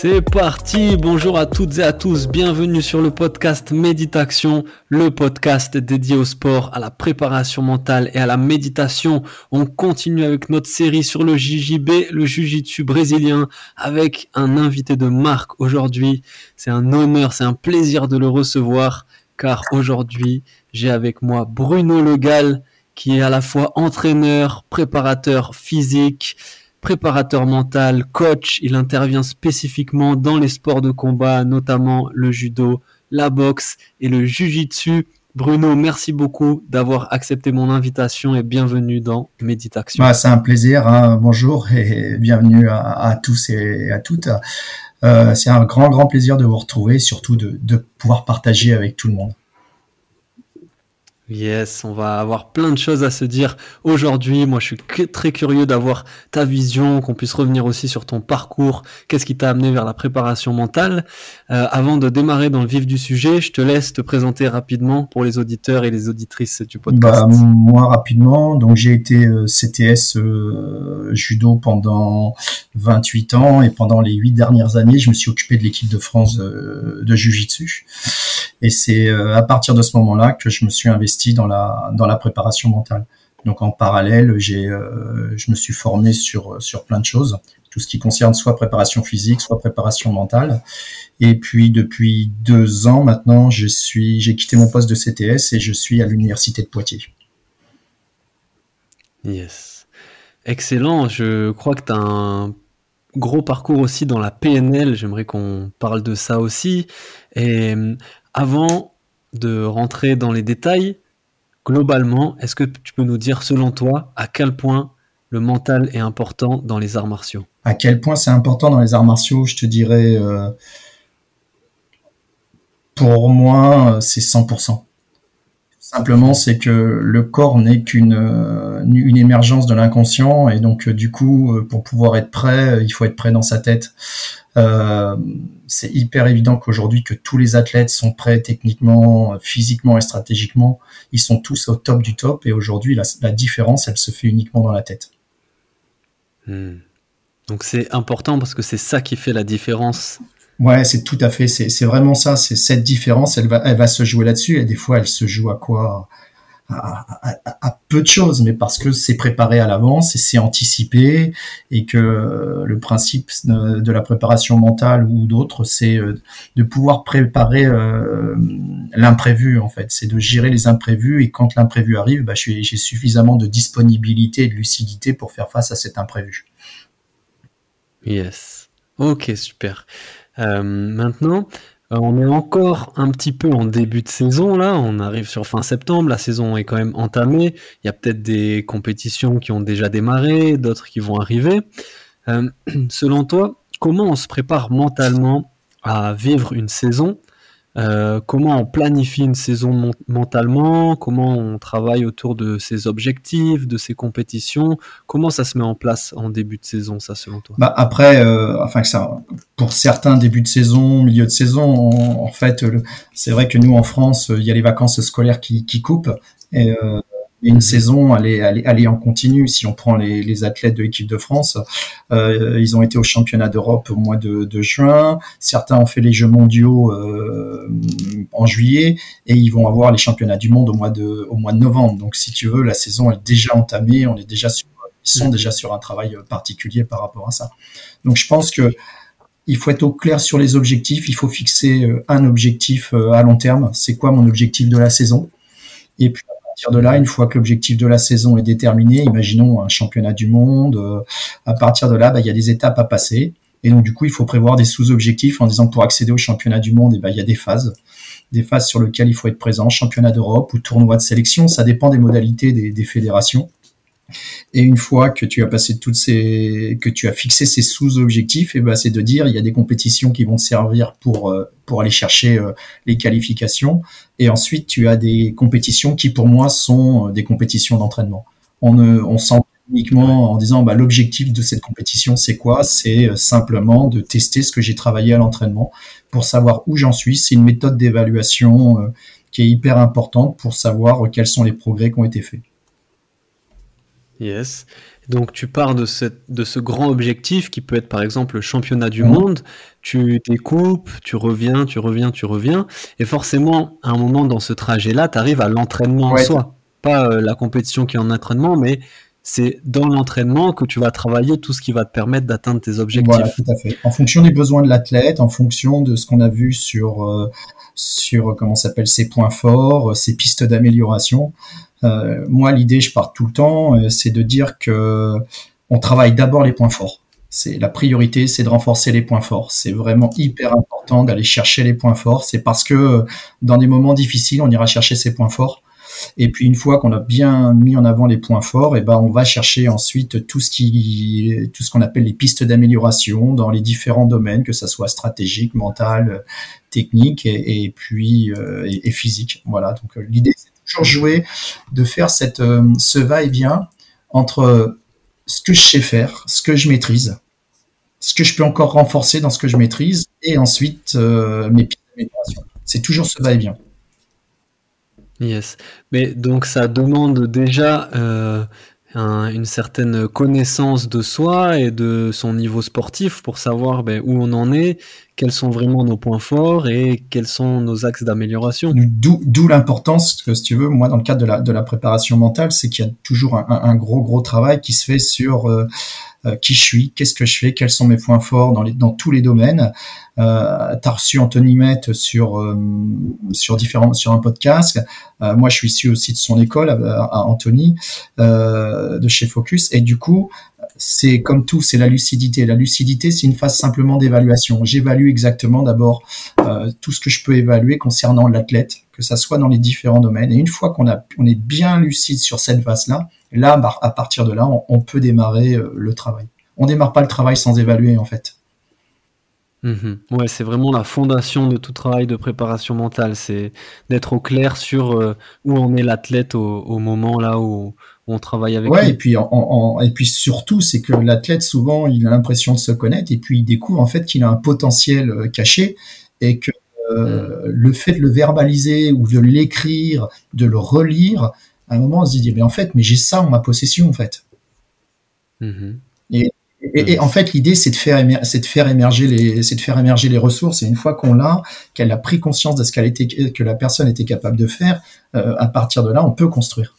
C'est parti, bonjour à toutes et à tous, bienvenue sur le podcast Méditation, le podcast dédié au sport, à la préparation mentale et à la méditation. On continue avec notre série sur le JJB, le Jiu-Jitsu brésilien, avec un invité de marque aujourd'hui. C'est un honneur, c'est un plaisir de le recevoir, car aujourd'hui j'ai avec moi Bruno Legal, qui est à la fois entraîneur, préparateur physique, préparateur mental, coach. Il intervient spécifiquement dans les sports de combat, notamment le judo, la boxe et le jujitsu. Bruno, merci beaucoup d'avoir accepté mon invitation et bienvenue dans Méditation. Bah, c'est un plaisir. Hein. Bonjour et bienvenue à, tous et à toutes. Euh, c'est un grand, grand plaisir de vous retrouver, surtout de pouvoir partager avec tout le monde. Yes, on va avoir plein de choses à se dire aujourd'hui. Moi, je suis très curieux d'avoir ta vision, qu'on puisse revenir aussi sur ton parcours, qu'est-ce qui t'a amené vers la préparation mentale? Euh, avant de démarrer dans le vif du sujet, je te laisse te présenter rapidement pour les auditeurs et les auditrices du podcast. Bah, moi, rapidement, donc j'ai été euh, CTS euh, judo pendant 28 ans et pendant les 8 dernières années, je me suis occupé de l'équipe de France de, Jiu-Jitsu. Et c'est à partir de ce moment-là que je me suis investi dans la dans la préparation mentale. Donc en parallèle, j'ai euh, je me suis formé sur sur plein de choses, tout ce qui concerne soit préparation physique, soit préparation mentale. Et puis depuis deux ans maintenant, je suis j'ai quitté mon poste de CTS et je suis à l'université de Poitiers. Yes. Excellent. Je crois que tu as un gros parcours aussi dans la PNL. J'aimerais qu'on parle de ça aussi. Et euh, avant de rentrer dans les détails, globalement, est-ce que tu peux nous dire, selon toi, à quel point le mental est important dans les arts martiaux? À quel point c'est important dans les arts martiaux Je te dirais, euh, pour moi, c'est 100%. Simplement, c'est que le corps n'est qu'une euh, émergence de l'inconscient et donc euh, du coup, pour pouvoir être prêt, il faut être prêt dans sa tête. Euh, c'est hyper évident qu'aujourd'hui que tous les athlètes sont prêts techniquement, physiquement et stratégiquement. Ils sont tous au top du top et aujourd'hui la, différence, elle se fait uniquement dans la tête. Hmm. Donc c'est important parce que c'est ça qui fait la différence. Ouais, c'est tout à fait. C'est vraiment ça. C'est cette différence. Elle va, se jouer là-dessus. Et des fois, elle se joue à quoi? À, peu de choses, mais parce que c'est préparé à l'avance et c'est anticipé et que le principe de la préparation mentale ou d'autres, c'est euh, de pouvoir préparer euh, l'imprévu en fait, c'est de gérer les imprévus et quand l'imprévu arrive, bah, j'ai suffisamment de disponibilité et de lucidité pour faire face à cet imprévu. Yes. Ok, super. Euh, maintenant, euh, on est encore un petit peu en début de saison là, on arrive sur fin septembre, la saison est quand même entamée, il y a peut-être des compétitions qui ont déjà démarré, d'autres qui vont arriver. Euh, selon toi, comment on se prépare mentalement à vivre une saison euh, comment on planifie une saison mentalement, comment on travaille autour de ses objectifs, de ses compétitions, comment ça se met en place en début de saison, ça selon toi? Bah Après, euh, enfin ça, pour certains début de saison, milieu de saison, en fait, c'est vrai que nous en France, il y a les vacances scolaires qui, qui coupent. Euh, une saison, elle est, en continu. Si on prend les, athlètes de l'équipe de France, euh, ils ont été au championnat d'Europe au mois de, juin. Certains ont fait les Jeux mondiaux euh, en juillet et ils vont avoir les championnats du monde au mois de, au mois de novembre. Donc, si tu veux, la saison est déjà entamée. On est déjà sur, ils sont déjà sur un travail particulier par rapport à ça. Donc, je pense que il faut être au clair sur les objectifs. Il faut fixer euh, un objectif à long terme. C'est quoi mon objectif de la saison? Et puis de là, une fois que l'objectif de la saison est déterminé, imaginons un championnat du monde, euh, à partir de là, bah, il y a des étapes à passer. Et donc, du coup, il faut prévoir des sous-objectifs en disant pour accéder au championnat du monde, ben, il y a des phases. Des phases sur lesquelles il faut être présent, championnat d'Europe ou tournoi de sélection. Ça dépend des modalités des, fédérations. Et une fois que tu as passé toutes ces, que tu as fixé ces sous-objectifs, et eh ben c'est de dire il y a des compétitions qui vont te servir pour euh, pour aller chercher euh, les qualifications, et ensuite tu as des compétitions qui pour moi sont euh, des compétitions d'entraînement. On on sent uniquement en disant bah, l'objectif de cette compétition c'est quoi? C'est simplement de tester ce que j'ai travaillé à l'entraînement pour savoir où j'en suis. C'est une méthode d'évaluation qui est hyper importante pour savoir quels sont les progrès qui ont été faits. Yes. Donc tu pars de, cette, de ce grand objectif qui peut être par exemple le championnat du monde, tu découpes, tu reviens, tu reviens, tu reviens, et forcément à un moment dans ce trajet-là, tu arrives à l'entraînement en soi. Pas euh, la compétition qui est en entraînement, mais c'est dans l'entraînement que tu vas travailler tout ce qui va te permettre d'atteindre tes objectifs. Voilà, tout à fait. En fonction des besoins de l'athlète, en fonction de ce qu'on a vu sur, euh, sur comment s'appelle ses points forts, ses pistes d'amélioration. Euh, moi, l'idée, je pars tout le temps, euh, c'est de dire que on travaille d'abord les points forts. C'est la priorité, c'est de renforcer les points forts. C'est vraiment hyper important d'aller chercher les points forts. C'est parce que euh, dans des moments difficiles, on ira chercher ces points forts. Et puis une fois qu'on a bien mis en avant les points forts, et eh ben on va chercher ensuite tout ce qui, tout ce qu'on appelle les pistes d'amélioration dans les différents domaines, que ça soit stratégique, mental, technique et, puis et, physique. Voilà. Donc l'idée toujours jouer de faire cette, euh, ce va-et-vient entre ce que je sais faire, ce que je maîtrise, ce que je peux encore renforcer dans ce que je maîtrise, et ensuite euh, mes pistes d'amélioration. C'est toujours ce va-et-vient. Yes. Mais donc ça demande déjà euh, une certaine connaissance de soi et de son niveau sportif pour savoir ben, où on en est, quels sont vraiment nos points forts et quels sont nos axes d'amélioration. D'où l'importance, si tu veux, moi dans le cadre de la, préparation mentale, c'est qu'il y a toujours un, gros gros travail qui se fait sur euh, euh, qui je suis, qu'est-ce que je fais, quels sont mes points forts dans, tous les domaines. Euh, tu as reçu Anthony Met sur sur différents sur un podcast. Moi, je suis issu aussi de son école à, Anthony de chez Focus et du coup, c'est comme tout, c'est la lucidité. La lucidité, c'est une phase simplement d'évaluation. J'évalue exactement d'abord tout ce que je peux évaluer concernant l'athlète, que ça soit dans les différents domaines. Et une fois qu'on a, on est bien lucide sur cette phase-là, là, bah, à partir de là, on, peut démarrer euh, le travail. On démarre pas le travail sans évaluer, en fait. Mhm. Ouais, c'est vraiment la fondation de tout travail de préparation mentale, c'est d'être au clair sur euh, où on est l'athlète au, moment là où, on travaille avec ouais, lui. Et puis, et puis surtout, c'est que l'athlète souvent, il a l'impression de se connaître et puis il découvre en fait qu'il a un potentiel euh, caché et que mhm. le fait de le verbaliser ou de l'écrire, de le relire, à un moment, on se dit, mais en fait, mais j'ai ça en ma possession, en fait. Et, en fait, l'idée, c'est de faire, c'est de faire émerger les, c'est de faire émerger les ressources. Et une fois qu'on l'a, qu'elle a pris conscience de ce qu'elle était, que la personne était capable de faire, euh, à partir de là, on peut construire.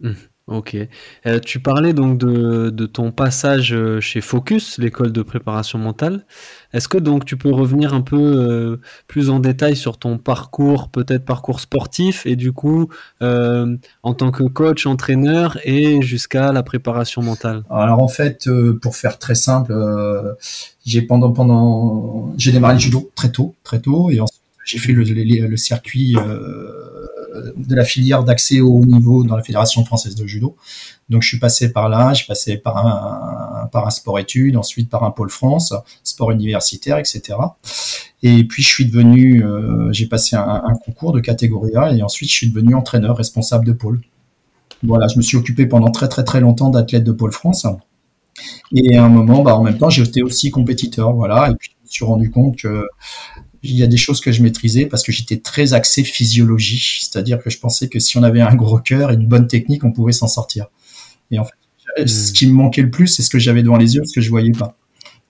Mm. Ok. Euh, tu parlais donc de, de, ton passage euh, chez Focus, l'école de préparation mentale. Est-ce que donc tu peux revenir un peu euh, plus en détail sur ton parcours, peut-être parcours sportif, et du coup en tant que coach, entraîneur et jusqu'à la préparation mentale? Alors en fait, pour faire très simple, j'ai pendant pendant j'ai démarré le judo très tôt, très tôt, et j'ai fait le, le circuit de la filière d'accès au haut niveau dans la Fédération française de judo. Donc je suis passé par là, j'ai passé par un, par un sport études, ensuite par un pôle France, sport universitaire, etc. Et puis je suis devenu, euh, j'ai passé un, concours de catégorie A et ensuite je suis devenu entraîneur responsable de pôle. Voilà, je me suis occupé pendant très très très longtemps d'athlète de pôle France. Et à un moment, bah, en même temps, j'étais aussi compétiteur, voilà. Et puis je me suis rendu compte que il y a des choses que je maîtrisais parce que j'étais très axé physiologie, c'est-à-dire que je pensais que si on avait un gros cœur et une bonne technique, on pouvait s'en sortir. Et en fait, ce hmm. qui me manquait le plus, c'est ce que j'avais devant les yeux, ce que je voyais pas.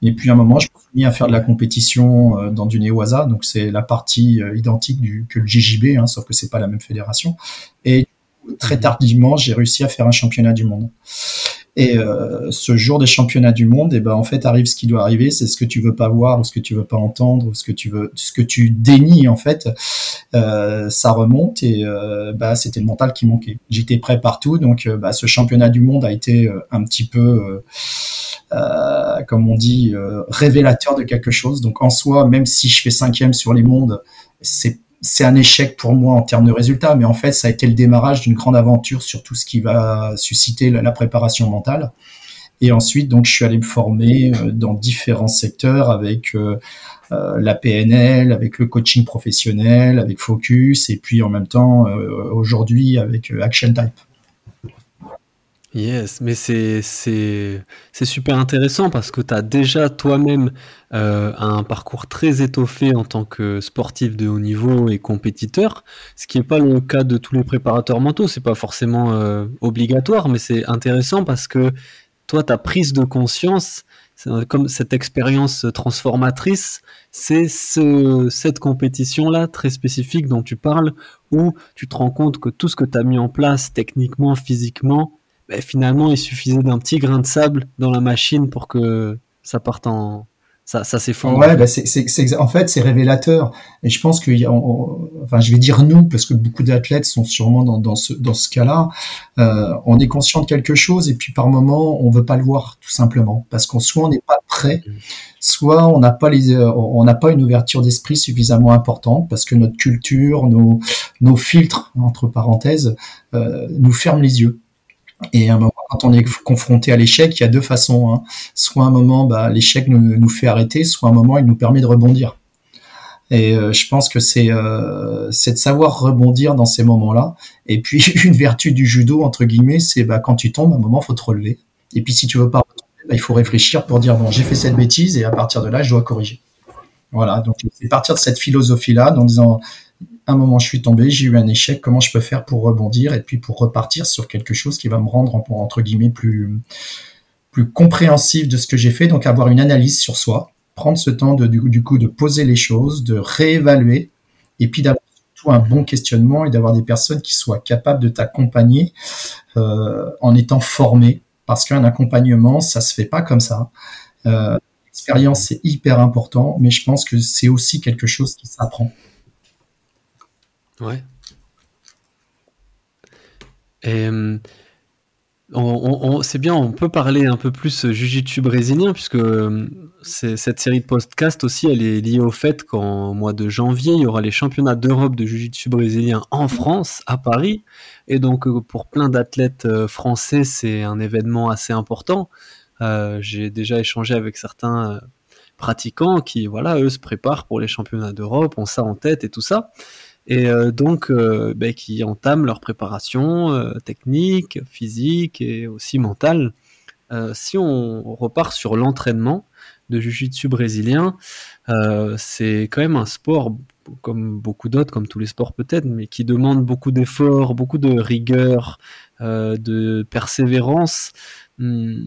Et puis à un moment, je me suis mis à faire de la compétition euh, dans du Newaza, donc c'est la partie euh, identique du, que le GJB, hein, sauf que c'est pas la même fédération. Et très hmm. tardivement, j'ai réussi à faire un championnat du monde. Et euh, ce jour des championnats du monde, et eh ben en fait arrive ce qui doit arriver, c'est ce que tu veux pas voir, ou ce que tu veux pas entendre, ou ce que tu veux, ce que tu dénies en fait, euh, ça remonte et euh, bah c'était le mental qui manquait. J'étais prêt partout, donc euh, bah, ce championnat du monde a été euh, un petit peu, euh, comme on dit, révélateur de quelque chose. Donc en soi, même si je fais cinquième sur les mondes, c'est c'est un échec pour moi en termes de résultats, mais en fait, ça a été le démarrage d'une grande aventure sur tout ce qui va susciter la, préparation mentale. Et ensuite, donc, je suis allé me former euh, dans différents secteurs avec euh, euh, la PNL, avec le coaching professionnel, avec Focus, et puis en même temps, aujourd'hui, avec Action Type. Yes, mais c'est c'est c'est super intéressant parce que tu as déjà toi-même euh, un parcours très étoffé en tant que sportif de haut niveau et compétiteur, ce qui n'est pas le cas de tous les préparateurs mentaux. C'est pas forcément euh, obligatoire, mais c'est intéressant parce que toi, ta prise de conscience, comme cette expérience transformatrice, c'est ce, cette compétition-là très spécifique dont tu parles, où tu te rends compte que tout ce que tu as mis en place techniquement, physiquement, ben, finalement, il suffisait d'un petit grain de sable dans la machine pour que ça parte en, ça, ça s'effondre. Ouais, bah c'est, en fait, c'est révélateur. Et je pense que, enfin, je vais dire nous, parce que beaucoup d'athlètes sont sûrement dans, dans ce, dans ce cas-là. Euh, on est conscient de quelque chose et puis par moment, on veut pas le voir, tout simplement, parce qu'on soit on n'est pas prêt, soit on n'a pas les, on n'a pas une ouverture d'esprit suffisamment importante, parce que notre culture, nos, nos filtres entre parenthèses, euh, nous ferment les yeux. Et un moment, quand on est confronté à l'échec, il y a deux façons. Hein. Soit un moment, bah, l'échec nous, fait arrêter, soit un moment, il nous permet de rebondir. Et euh, je pense que c'est euh, de savoir rebondir dans ces moments-là. Et puis une vertu du judo entre guillemets, c'est bah, quand tu tombes, à un moment, faut te relever. Et puis si tu veux pas, bah, il faut réfléchir pour dire bon, j'ai fait cette bêtise et à partir de là, je dois corriger. Voilà. Donc c'est partir de cette philosophie-là, en disant un moment je suis tombé, j'ai eu un échec, comment je peux faire pour rebondir et puis pour repartir sur quelque chose qui va me rendre entre guillemets plus plus compréhensif de ce que j'ai fait, donc avoir une analyse sur soi, prendre ce temps de, du, coup de poser les choses, de réévaluer et puis d'avoir un bon questionnement et d'avoir des personnes qui soient capables de t'accompagner euh, en étant formées parce qu'un accompagnement ça se fait pas comme ça. Euh, L'expérience c'est hyper important, mais je pense que c'est aussi quelque chose qui s'apprend. Ouais. On, c'est bien, on peut parler un peu plus Jiu-Jitsu brésilien, puisque cette série de podcasts aussi, elle est liée au fait qu'en mois de janvier, il y aura les championnats d'Europe de Jiu-Jitsu brésilien en France, à Paris. Et donc, pour plein d'athlètes français, c'est un événement assez important. Euh, j'ai déjà échangé avec certains pratiquants qui, voilà, eux se préparent pour les championnats d'Europe, ont ça en tête et tout ça et euh, donc euh, ben, qui entament leur préparation euh, technique, physique et aussi mentale. si on repart sur l'entraînement de jiu-jitsu brésilien, c'est quand même un sport comme beaucoup d'autres, comme tous les sports peut-être, mais qui demande beaucoup d'efforts, beaucoup de rigueur, de persévérance. Hmm,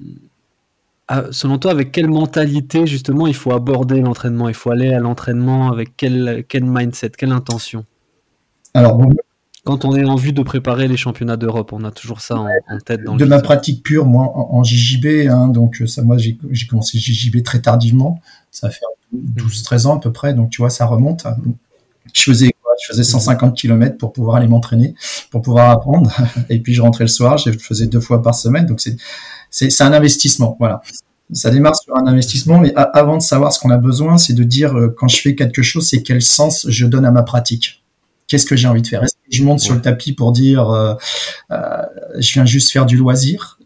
ah, selon toi, avec quelle mentalité justement il faut aborder l'entraînement? Il faut aller à l'entraînement avec quel, quel mindset, quelle intention? Alors, quand on est en vue de préparer les championnats d'Europe, on a toujours ça en, tête. Dans de ma pratique pure, moi, en, JJB, hein, donc ça, moi, j'ai commencé JJB très tardivement. Ça fait 12-13 ans à peu près, donc tu vois, ça remonte. Je faisais je faisais 150 km pour pouvoir aller m'entraîner, pour pouvoir apprendre. Et puis je rentrais le soir, je faisais deux fois par semaine. Donc c'est c'est un investissement, voilà. Ça démarre sur un investissement, mais avant de savoir ce qu'on a besoin, c'est de dire euh, quand je fais quelque chose, c'est quel sens je donne à ma pratique qu'est-ce que j'ai envie de faire? Est-ce que je monte sur le tapis pour dire euh, euh, je viens juste faire du loisir?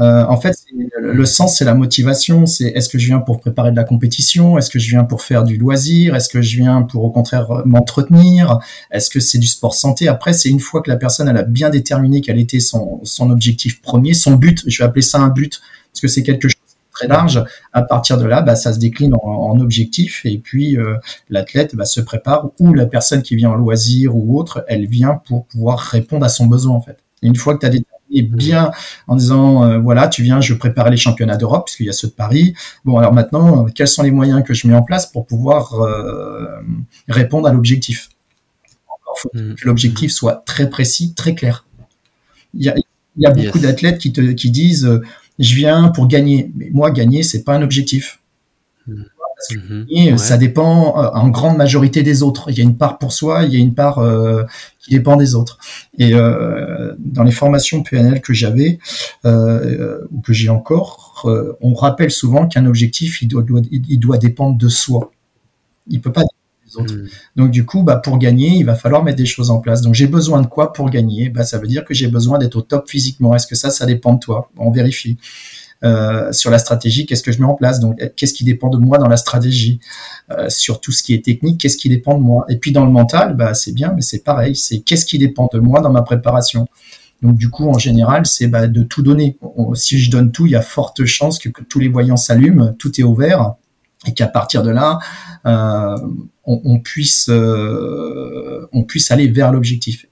Euh, en fait, le sens, c'est la motivation. C'est est-ce que je viens pour préparer de la compétition? Est-ce que je viens pour faire du loisir? Est-ce que je viens pour au contraire m'entretenir? Est-ce que c'est du sport santé? Après, c'est une fois que la personne elle a bien déterminé quel était son, son objectif premier, son but. Je vais appeler ça un but parce que c'est quelque chose très large. À partir de là, bah, ça se décline en, en objectif et puis euh, l'athlète bah, se prépare ou la personne qui vient en loisir ou autre, elle vient pour pouvoir répondre à son besoin en fait. une fois que tu as déterminé bien en disant euh, voilà tu viens je prépare les championnats d'Europe puisqu'il y a ceux de Paris bon alors maintenant quels sont les moyens que je mets en place pour pouvoir euh, répondre à l'objectif? Faut mmh. que l'objectif soit très précis très clair il y a, il y a beaucoup d'athlètes qui te qui disent je viens pour gagner. Mais moi, gagner, c'est pas un objectif. Mhm. ça dépend euh, en grande majorité des autres. Il y a une part pour soi, il y a une part euh, qui dépend des autres. Et euh, dans les formations PNL que j'avais ou que j'ai encore, on rappelle souvent qu'un objectif, il doit, il doit dépendre de soi. Il peut pas dépendre les autres. Hmm. Donc du coup, bah, pour gagner, il va falloir mettre des choses en place. Donc j'ai besoin de quoi pour gagner? Bah, Ça veut dire que j'ai besoin d'être au top physiquement. Est-ce que ça, ça dépend de toi? On vérifie. Euh, sur la stratégie, qu'est-ce que je mets en place? Donc, qu'est-ce qui dépend de moi dans la stratégie? Euh, Sur tout ce qui est technique, qu'est-ce qui dépend de moi? Et puis dans le mental, bah, c'est bien, mais c'est pareil. C'est qu'est-ce qui dépend de moi dans ma préparation? Donc du coup, en général, c'est bah, de tout donner. si je donne tout, il y a forte chance que, tous les voyants s'allument, tout est ouvert, et qu'à partir de là, euh, on, puisse, euh, on puisse aller vers l'objectif.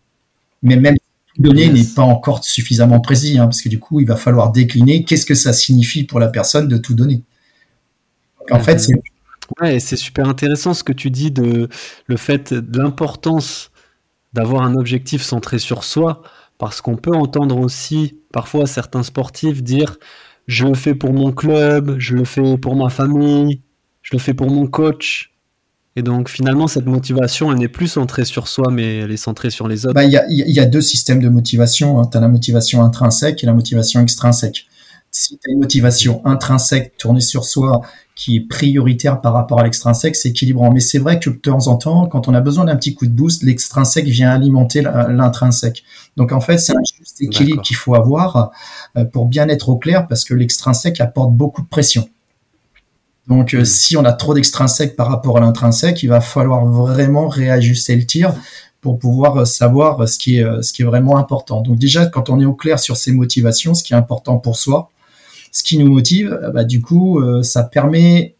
Mais même tout donner n'est pas encore suffisamment précis, hein, parce que du coup, il va falloir décliner qu'est-ce que ça signifie pour la personne de tout donner. en fait, c'est Ouais, c'est super intéressant ce que tu dis de le fait de l'importance d'avoir un objectif centré sur soi. Parce qu'on peut entendre aussi parfois certains sportifs dire je le fais pour mon club, je le fais pour ma famille, je le fais pour mon coach. Et donc finalement, cette motivation, elle n'est plus centrée sur soi, mais elle est centrée sur les autres. Bah, il y, a, deux systèmes de motivation. Hein. Tu as la motivation intrinsèque et la motivation extrinsèque. Si tu as une motivation intrinsèque tournée sur soi qui est prioritaire par rapport à l'extrinsèque, c'est équilibrant. Mais c'est vrai que de temps en temps, quand on a besoin d'un petit coup de boost, l'extrinsèque vient alimenter l'intrinsèque. Donc en fait, c'est un juste équilibre qu'il faut avoir euh, pour bien être au clair, parce que l'extrinsèque apporte beaucoup de pression. Donc euh, si on a trop d'extrinsèque par rapport à l'intrinsèque, il va falloir vraiment réajuster le tir pour pouvoir euh, savoir ce qui est ce qui est vraiment important. Donc déjà, quand on est au clair sur ses motivations, ce qui est important pour soi, ce qui nous motive, euh, bah, du coup, euh, ça permet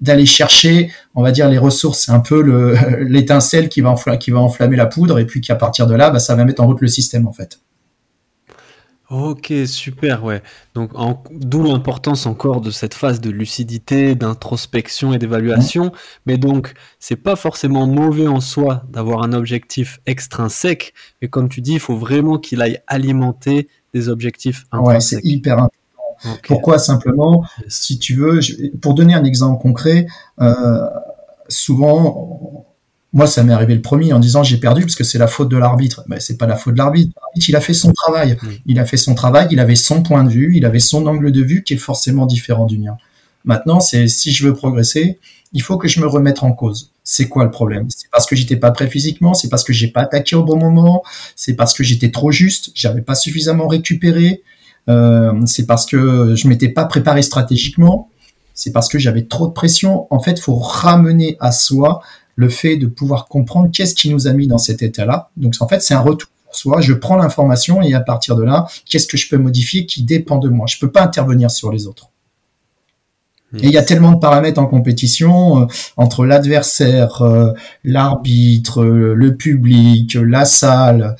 d'aller chercher, on va dire, les ressources. C'est un peu l'étincelle qui va, enflammer, qui va enflammer la poudre, et puis qu'à partir de là, bah, ça va mettre en route le système, en fait. Ok, super, ouais. Donc, d'où l'importance encore de cette phase de lucidité, d'introspection et d'évaluation. Mmh. Mais donc, c'est pas forcément mauvais en soi d'avoir un objectif extrinsèque, mais comme tu dis, il faut vraiment qu'il aille alimenter des objectifs intrinsèques. Ouais, c'est hyper important pourquoi? Simplement, si tu veux, pour donner un exemple concret, euh, souvent, moi, ça m'est arrivé le premier en disant j'ai perdu parce que c'est la faute de l'arbitre. Mais c'est pas la faute de l'arbitre. L'arbitre, il a fait son travail. Il a fait son travail. Il avait son point de vue. Il avait son angle de vue qui est forcément différent du mien. Maintenant, c'est si je veux progresser, il faut que je me remette en cause. C'est quoi le problème? C'est parce que j'étais pas prêt physiquement, c'est parce que j'ai pas attaqué au bon moment, c'est parce que j'étais trop juste, j'avais pas suffisamment récupéré, euh, c'est parce que je m'étais pas préparé stratégiquement, c'est parce que j'avais trop de pression. En fait, faut ramener à soi le fait de pouvoir comprendre qu'est-ce qui nous a mis dans cet état-là. Donc en fait, c'est un retour pour soi. Je prends l'information et à partir de là, qu'est-ce que je peux modifier qui dépend de moi? Je peux pas intervenir sur les autres. Et il y a tellement de paramètres en compétition euh, entre l'adversaire, euh, l'arbitre, euh, le public, la salle.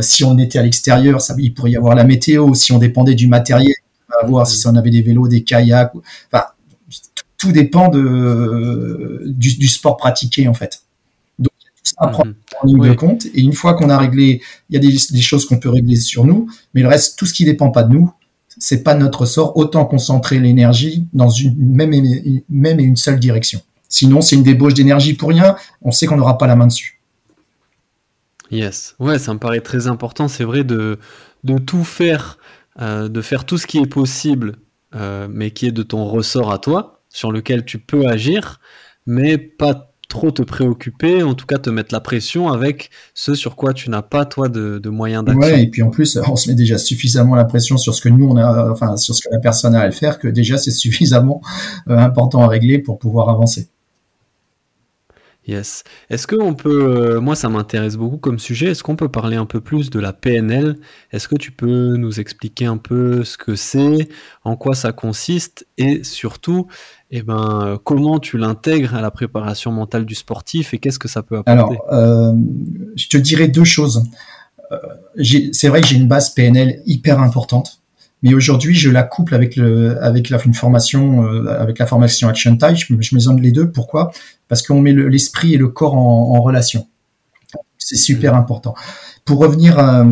si on était à l'extérieur, ça, il pourrait y avoir la météo. Si on dépendait du matériel, à voir si on avait des vélos, des kayaks. Enfin, tout dépend de, du, sport pratiqué en fait. Donc il y a tout ça à prendre mhm. en ligne de compte. Et une fois qu'on a réglé, il y a des, des choses qu'on peut régler sur nous, mais le reste, tout ce qui dépend pas de nous, c'est pas notre sort. Autant concentrer l'énergie dans une même et, même une seule direction. Sinon, c'est une débauche d'énergie pour rien. On sait qu'on n'aura pas la main dessus. Yes. Ouais, ça me paraît très important. C'est vrai de, de tout faire, euh, de faire tout ce qui est possible, euh, mais qui est de ton ressort à toi, sur lequel tu peux agir, mais pas trop te préoccuper, en tout cas te mettre la pression avec ce sur quoi tu n'as pas toi de, moyens d'action. Ouais, et puis en plus, on se met déjà suffisamment la pression sur ce que nous on a, enfin sur ce que la personne a à le faire, que déjà c'est suffisamment euh, important à régler pour pouvoir avancer. Yes. Est-ce qu'on peut, euh, moi ça m'intéresse beaucoup comme sujet, est-ce qu'on peut parler un peu plus de la PNL Est-ce que tu peux nous expliquer un peu ce que c'est, en quoi ça consiste et surtout, eh ben, comment tu l'intègres à la préparation mentale du sportif et qu'est-ce que ça peut apporter Alors, euh, je te dirais deux choses. Euh, c'est vrai que j'ai une base PNL hyper importante mais aujourd'hui, je la couple avec le, avec la, une formation, euh, avec la formation Action Type. Je, je mesonne les deux. Pourquoi? Parce qu'on met l'esprit et le corps en, relation. C'est super mm. important. Pour revenir, à,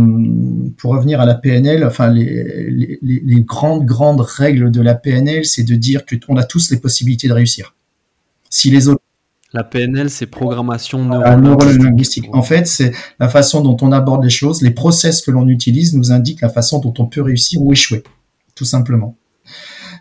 pour revenir à la PNL, enfin les, les, les grandes grandes règles de la PNL, c'est de dire que on a tous les possibilités de réussir. Si les autres la PNL, c'est programmation neurolinguistique. En fait, c'est la façon dont on aborde les choses. Les process que l'on utilise nous indiquent la façon dont on peut réussir ou échouer, tout simplement.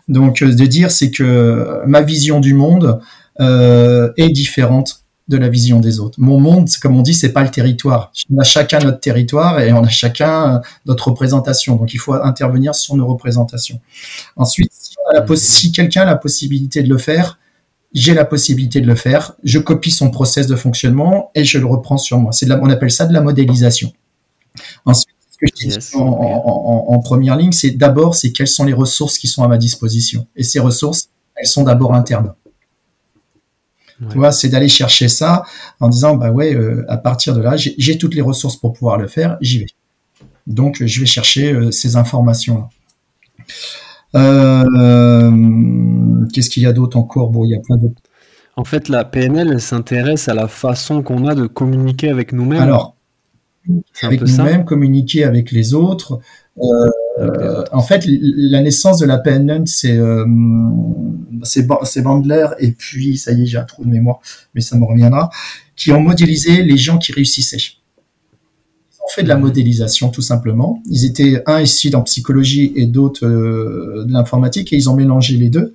Donc, euh, de dire, c'est que ma vision du monde euh, est différente de la vision des autres. Mon monde, comme on dit, c'est pas le territoire. On a chacun notre territoire et on a chacun notre représentation. Donc il faut intervenir sur nos représentations. Ensuite, si, quelqu'un a la possibilité de le faire, j'ai la possibilité de le faire. Je copie son process de fonctionnement et je le reprends sur moi. C'est on appelle ça de la modélisation. Ensuite, ce que je dis en, première ligne, c'est d'abord, c'est quelles sont les ressources qui sont à ma disposition. Et ces ressources, elles sont d'abord internes. Tu vois, c'est d'aller chercher ça en disant, bah ouais, euh, à partir de là, j'ai toutes les ressources pour pouvoir le faire, j'y vais. Donc, je vais chercher euh, ces informations-là. Euh, qu'est-ce qu'il y a d'autre encore? Bon, il y a plein d'autres. En fait, la PNL s'intéresse à la façon qu'on a de communiquer avec nous-mêmes. Alors, avec nous-mêmes, communiquer avec les autres. Euh, en fait, la naissance de la PNL, c'est euh, c'est Bandler et puis ça y est, j'ai un trou de mémoire, mais ça me reviendra, qui ont modélisé les gens qui réussissaient fait de la modélisation tout simplement. Ils étaient un ici en psychologie et d'autres euh, de l'informatique et ils ont mélangé les deux.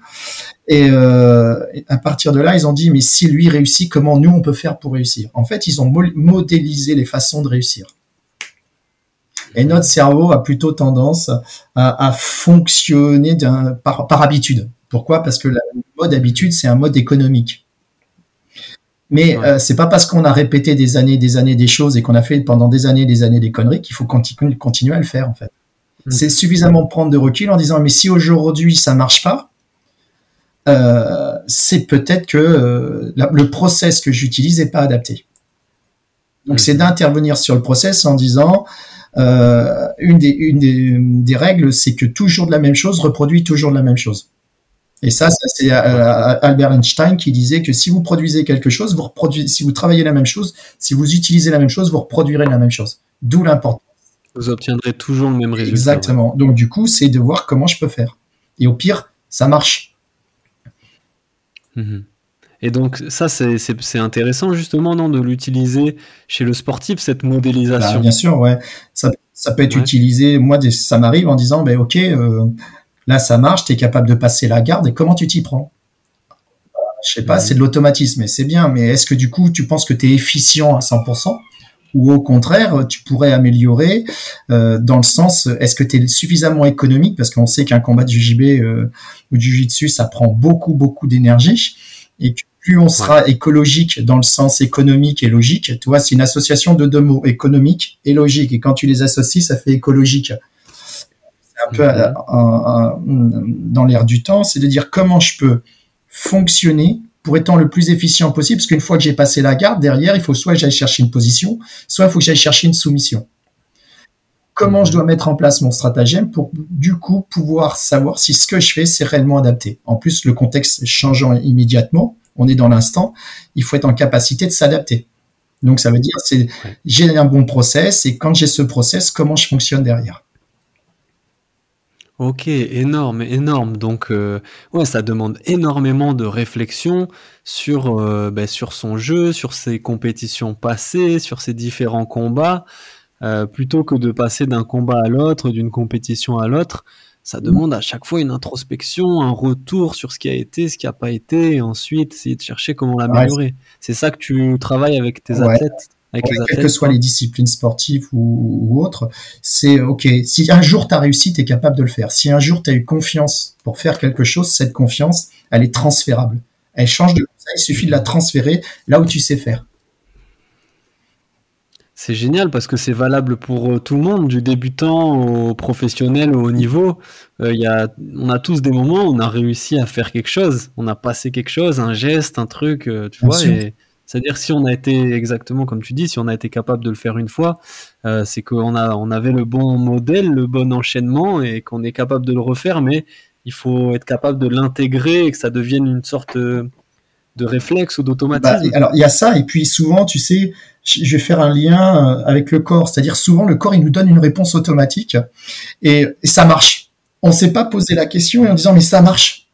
Et euh, à partir de là, ils ont dit mais si lui réussit, comment nous on peut faire pour réussir? En fait, ils ont modélisé les façons de réussir. Et notre cerveau a plutôt tendance à, fonctionner par, par habitude. Pourquoi? Parce que le mode habitude, c'est un mode économique. Mais euh, c'est pas parce qu'on a répété des années, des années des choses et qu'on a fait pendant des années, des années des conneries qu'il faut continu continuer à le faire en fait. Mm. C'est suffisamment prendre de recul en disant mais si aujourd'hui ça marche pas, euh, c'est peut-être que euh, le process que j'utilise n'est pas adapté. Donc mm. c'est d'intervenir sur le process en disant euh, une, des, une des, des règles, c'est que toujours de la même chose reproduit toujours de la même chose. Et ça, c'est euh, Albert Einstein qui disait que si vous produisez quelque chose, vous reproduisez, si vous travaillez la même chose, si vous utilisez la même chose, vous reproduirez la même chose. D'où l'importance. Vous obtiendrez toujours le même résultat. Exactement. Donc du coup, c'est de voir comment je peux faire. Et au pire, ça marche. Mhm. Et donc ça, c'est intéressant justement non, de l'utiliser chez le sportif, cette modélisation. Bah, bien sûr, ouais. Ça, ça peut être utilisé, moi, ça m'arrive en disant, ben ok, euh, Là, ça marche, tu es capable de passer la garde et comment tu t'y prends? Je sais pas, c'est de l'automatisme et c'est bien, mais est-ce que du coup, tu penses que tu es efficient à 100% ou au contraire, tu pourrais améliorer euh, dans le sens, est-ce que tu es suffisamment économique? Parce qu'on sait qu'un combat de JJB euh, ou du Jiu-Jitsu, ça prend beaucoup, beaucoup d'énergie et que plus on sera écologique dans le sens économique et logique, tu vois, c'est une association de deux mots, économique et logique, et quand tu les associes, ça fait écologique un peu mhm. dans l'air du temps, c'est de dire comment je peux fonctionner pour être le plus efficient possible, parce qu'une fois que j'ai passé la garde, derrière, il faut soit que j'aille chercher une position, soit il faut que j'aille chercher une soumission. Comment je mhm. dois mettre en place mon stratagème pour, du coup, pouvoir savoir si ce que je fais, c'est réellement adapté? En plus, le contexte changeant immédiatement, on est dans l'instant, il faut être en capacité de s'adapter. Donc, ça veut dire, c'est, j'ai un bon process, et quand j'ai ce process, comment je fonctionne derrière? OK, énorme, énorme. Donc, euh, ouais, ça demande énormément de réflexion sur, euh, bah, sur son jeu, sur ses compétitions passées, sur ses différents combats. Euh, plutôt que de passer d'un combat à l'autre, d'une compétition à l'autre, ça demande à chaque fois une introspection, un retour sur ce qui a été, ce qui a pas été, et ensuite essayer de chercher comment l'améliorer. C'est ça que tu travailles avec tes athlètes? quelles que soient les disciplines sportives ou, autres, c'est OK, si un jour tu as réussi, tu es capable de le faire. Si un jour tu as eu confiance pour faire quelque chose, cette confiance, elle est transférable. Elle change de ça, il suffit de la transférer là où tu sais faire. C'est génial parce que c'est valable pour euh, tout le monde, du débutant au professionnel au haut niveau. Euh, y a, on a tous des moments où on a réussi à faire quelque chose, on a passé quelque chose, un geste, un truc, euh, tu vois, c'est-à-dire si on a été exactement comme tu dis, si on a été capable de le faire une fois, euh, c'est qu'on a, on avait le bon modèle, le bon enchaînement et qu'on est capable de le refaire, mais il faut être capable de l'intégrer et que ça devienne une sorte de réflexe ou d'automatisme. Bah, alors il y a ça et puis souvent, tu sais, je vais faire un lien euh, avec le corps, c'est-à-dire souvent le corps il nous donne une réponse automatique et, et ça marche. On ne s'est pas posé la question en disant mais ça marche.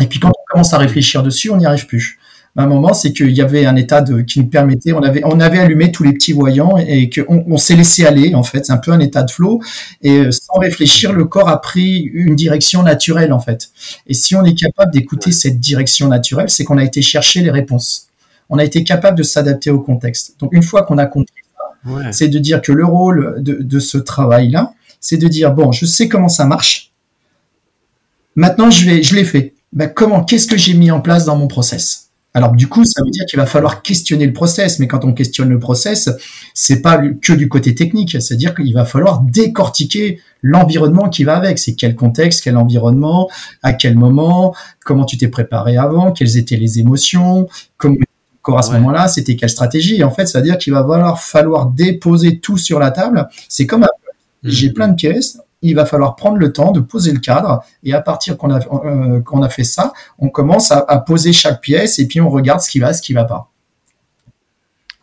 Et puis quand on commence à réfléchir dessus, on n'y arrive plus un moment, c'est qu'il y avait un état de, qui nous permettait, on avait, on avait allumé tous les petits voyants et qu'on on, s'est laissé aller, en fait. C'est un peu un état de flow. Et euh, sans réfléchir, le corps a pris une direction naturelle, en fait. Et si on est capable d'écouter cette direction naturelle, c'est qu'on a été chercher les réponses. on a été capable de s'adapter au contexte. Donc une fois qu'on a compris ça, c'est de dire que le rôle de, ce travail-là, c'est de dire bon, je sais comment ça marche. Maintenant, je vais, je l'ai fait. Ben, comment, qu'est-ce que j'ai mis en place dans mon process? Alors du coup, ça veut dire qu'il va falloir questionner le process, mais quand on questionne le process, c'est pas que du côté technique, c'est-à-dire qu'il va falloir décortiquer l'environnement qui va avec. C'est quel contexte, quel environnement, à quel moment, comment tu t'es préparé avant, quelles étaient les émotions, comment à ce moment-là, c'était quelle stratégie. en fait, ça veut dire qu'il va falloir, falloir déposer tout sur la table. C'est comme j'ai mmh. plein de pièces, il va falloir prendre le temps de poser le cadre et à partir qu'on a, euh, fait ça, on commence à, poser chaque pièce et puis on regarde ce qui va, ce qui va pas.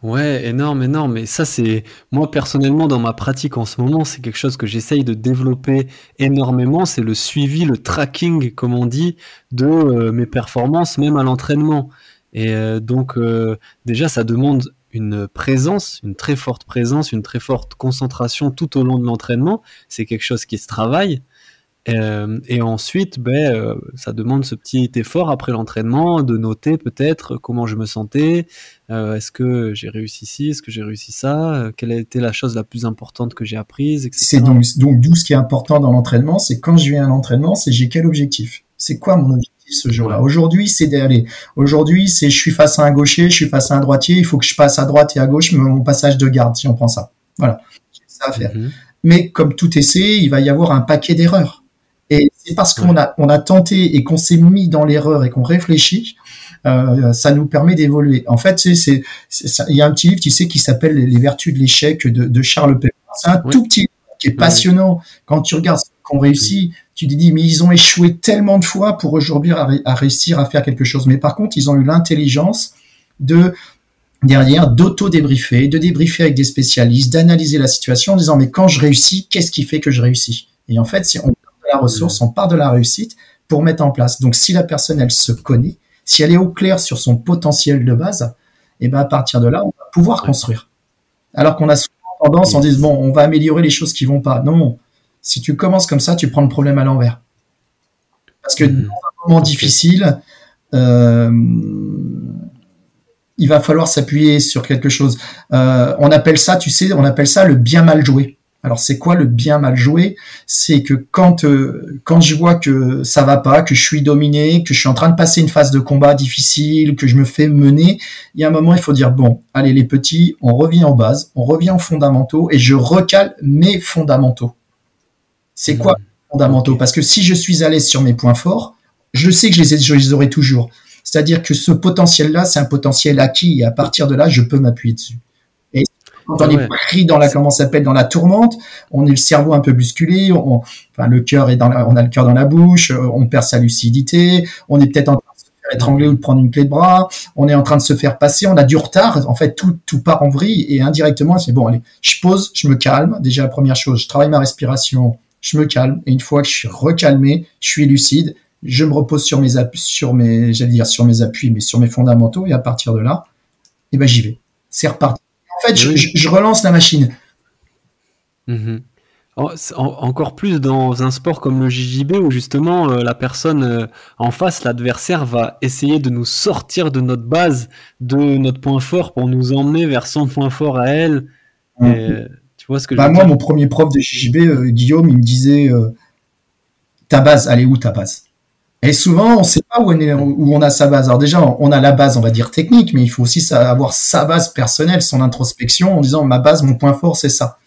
Ouais, énorme, énorme. Et ça, c'est moi personnellement dans ma pratique en ce moment, c'est quelque chose que j'essaye de développer énormément. C'est le suivi, le tracking, comme on dit, de euh, mes performances, même à l'entraînement. Et euh, donc, déjà, ça demande une présence, une très forte présence, une très forte concentration tout au long de l'entraînement. C'est quelque chose qui se travaille. Euh, et ensuite, ben, euh, ça demande ce petit effort après l'entraînement de noter peut-être comment je me sentais, euh, est-ce que j'ai réussi ci, est-ce que j'ai réussi ça, quelle a été la chose la plus importante que j'ai apprise, etc. C'est donc, donc d'où ce qui est important dans l'entraînement, c'est quand je viens à l'entraînement, c'est j'ai quel objectif, c'est quoi mon objectif ce jour-là? Aujourd'hui, c'est d'aller. Aujourd'hui, c'est je suis face à un gaucher, je suis face à un droitier, il faut que je passe à droite et à gauche mon passage de garde, si on prend ça. Voilà, ça à faire. Mhm. Mais comme tout essai, il va y avoir un paquet d'erreurs. Et c'est parce qu'on a, on a tenté et qu'on s'est mis dans l'erreur et qu'on réfléchit, euh, ça nous permet d'évoluer. En fait, c'est, il y a un petit livre, tu sais, qui s'appelle Les Vertus de l'échec de, Charles Pepper. C'est un tout petit livre qui est passionnant. Quand tu regardes qu'on réussit, tu te dis, mais ils ont échoué tellement de fois pour aujourd'hui à, réussir à faire quelque chose. Mais par contre, ils ont eu l'intelligence de derrière d'auto-débriefer, de débriefer avec des spécialistes, d'analyser la situation en disant, mais quand je réussis, qu'est-ce qui fait que je réussis? Et en fait, si on part de la ressource, on part de la réussite pour mettre en place. Donc, si la personne, elle se connaît, si elle est au clair sur son potentiel de base, et eh ben à partir de là, on va pouvoir construire. Alors qu'on a souvent tendance en disant, bon, on va améliorer les choses qui vont pas. Non, si tu commences comme ça, tu prends le problème à l'envers. Parce que mmh. dans un moment difficile, euh, il va falloir s'appuyer sur quelque chose. Euh, on appelle ça, tu sais, on appelle ça le bien mal joué. Alors c'est quoi le bien mal joué? C'est que quand euh, quand je vois que ça va pas, que je suis dominé, que je suis en train de passer une phase de combat difficile, que je me fais mener, il y a un moment il faut dire bon, allez les petits, on revient en base, on revient aux fondamentaux et je recale mes fondamentaux. C'est quoi les fondamentaux? Parce que si je suis à l'aise sur mes points forts, je sais que je les, je les aurai toujours. C'est-à-dire que ce potentiel-là, c'est un potentiel acquis et à partir de là, je peux m'appuyer dessus. Et quand on est pris dans la, comment s'appelle, dans la tourmente, on est le cerveau un peu bousculé, on, enfin, le cœur est dans on a le cœur dans la bouche, on perd sa lucidité, on est peut-être en train de se faire étrangler ou de prendre une clé de bras, on est en train de se faire passer, on a du retard, en fait, tout, tout part en vrille et indirectement, c'est bon, allez, je pose, je me calme. Déjà, la première chose, je travaille ma respiration, je me calme et une fois que je suis recalmé, je suis lucide, je me repose sur mes appuis, sur mes, j'allais dire sur mes appuis, mais sur mes fondamentaux et à partir de là, eh ben j'y vais. C'est reparti. En fait, je, relance la machine. Mhm. encore plus dans un sport comme le JJB où justement euh, la personne euh, en face, l'adversaire, va essayer de nous sortir de notre base, de notre point fort pour nous emmener vers son point fort à elle. Que bah, Moi, mon premier prof de JJB, euh, Guillaume, il me disait euh, ta base, elle est où ta base? Et souvent, on ne sait pas où on, est, où on a sa base. Alors déjà, on a la base, on va dire technique, mais il faut aussi avoir sa base personnelle, son introspection, en disant ma base, mon point fort, c'est ça.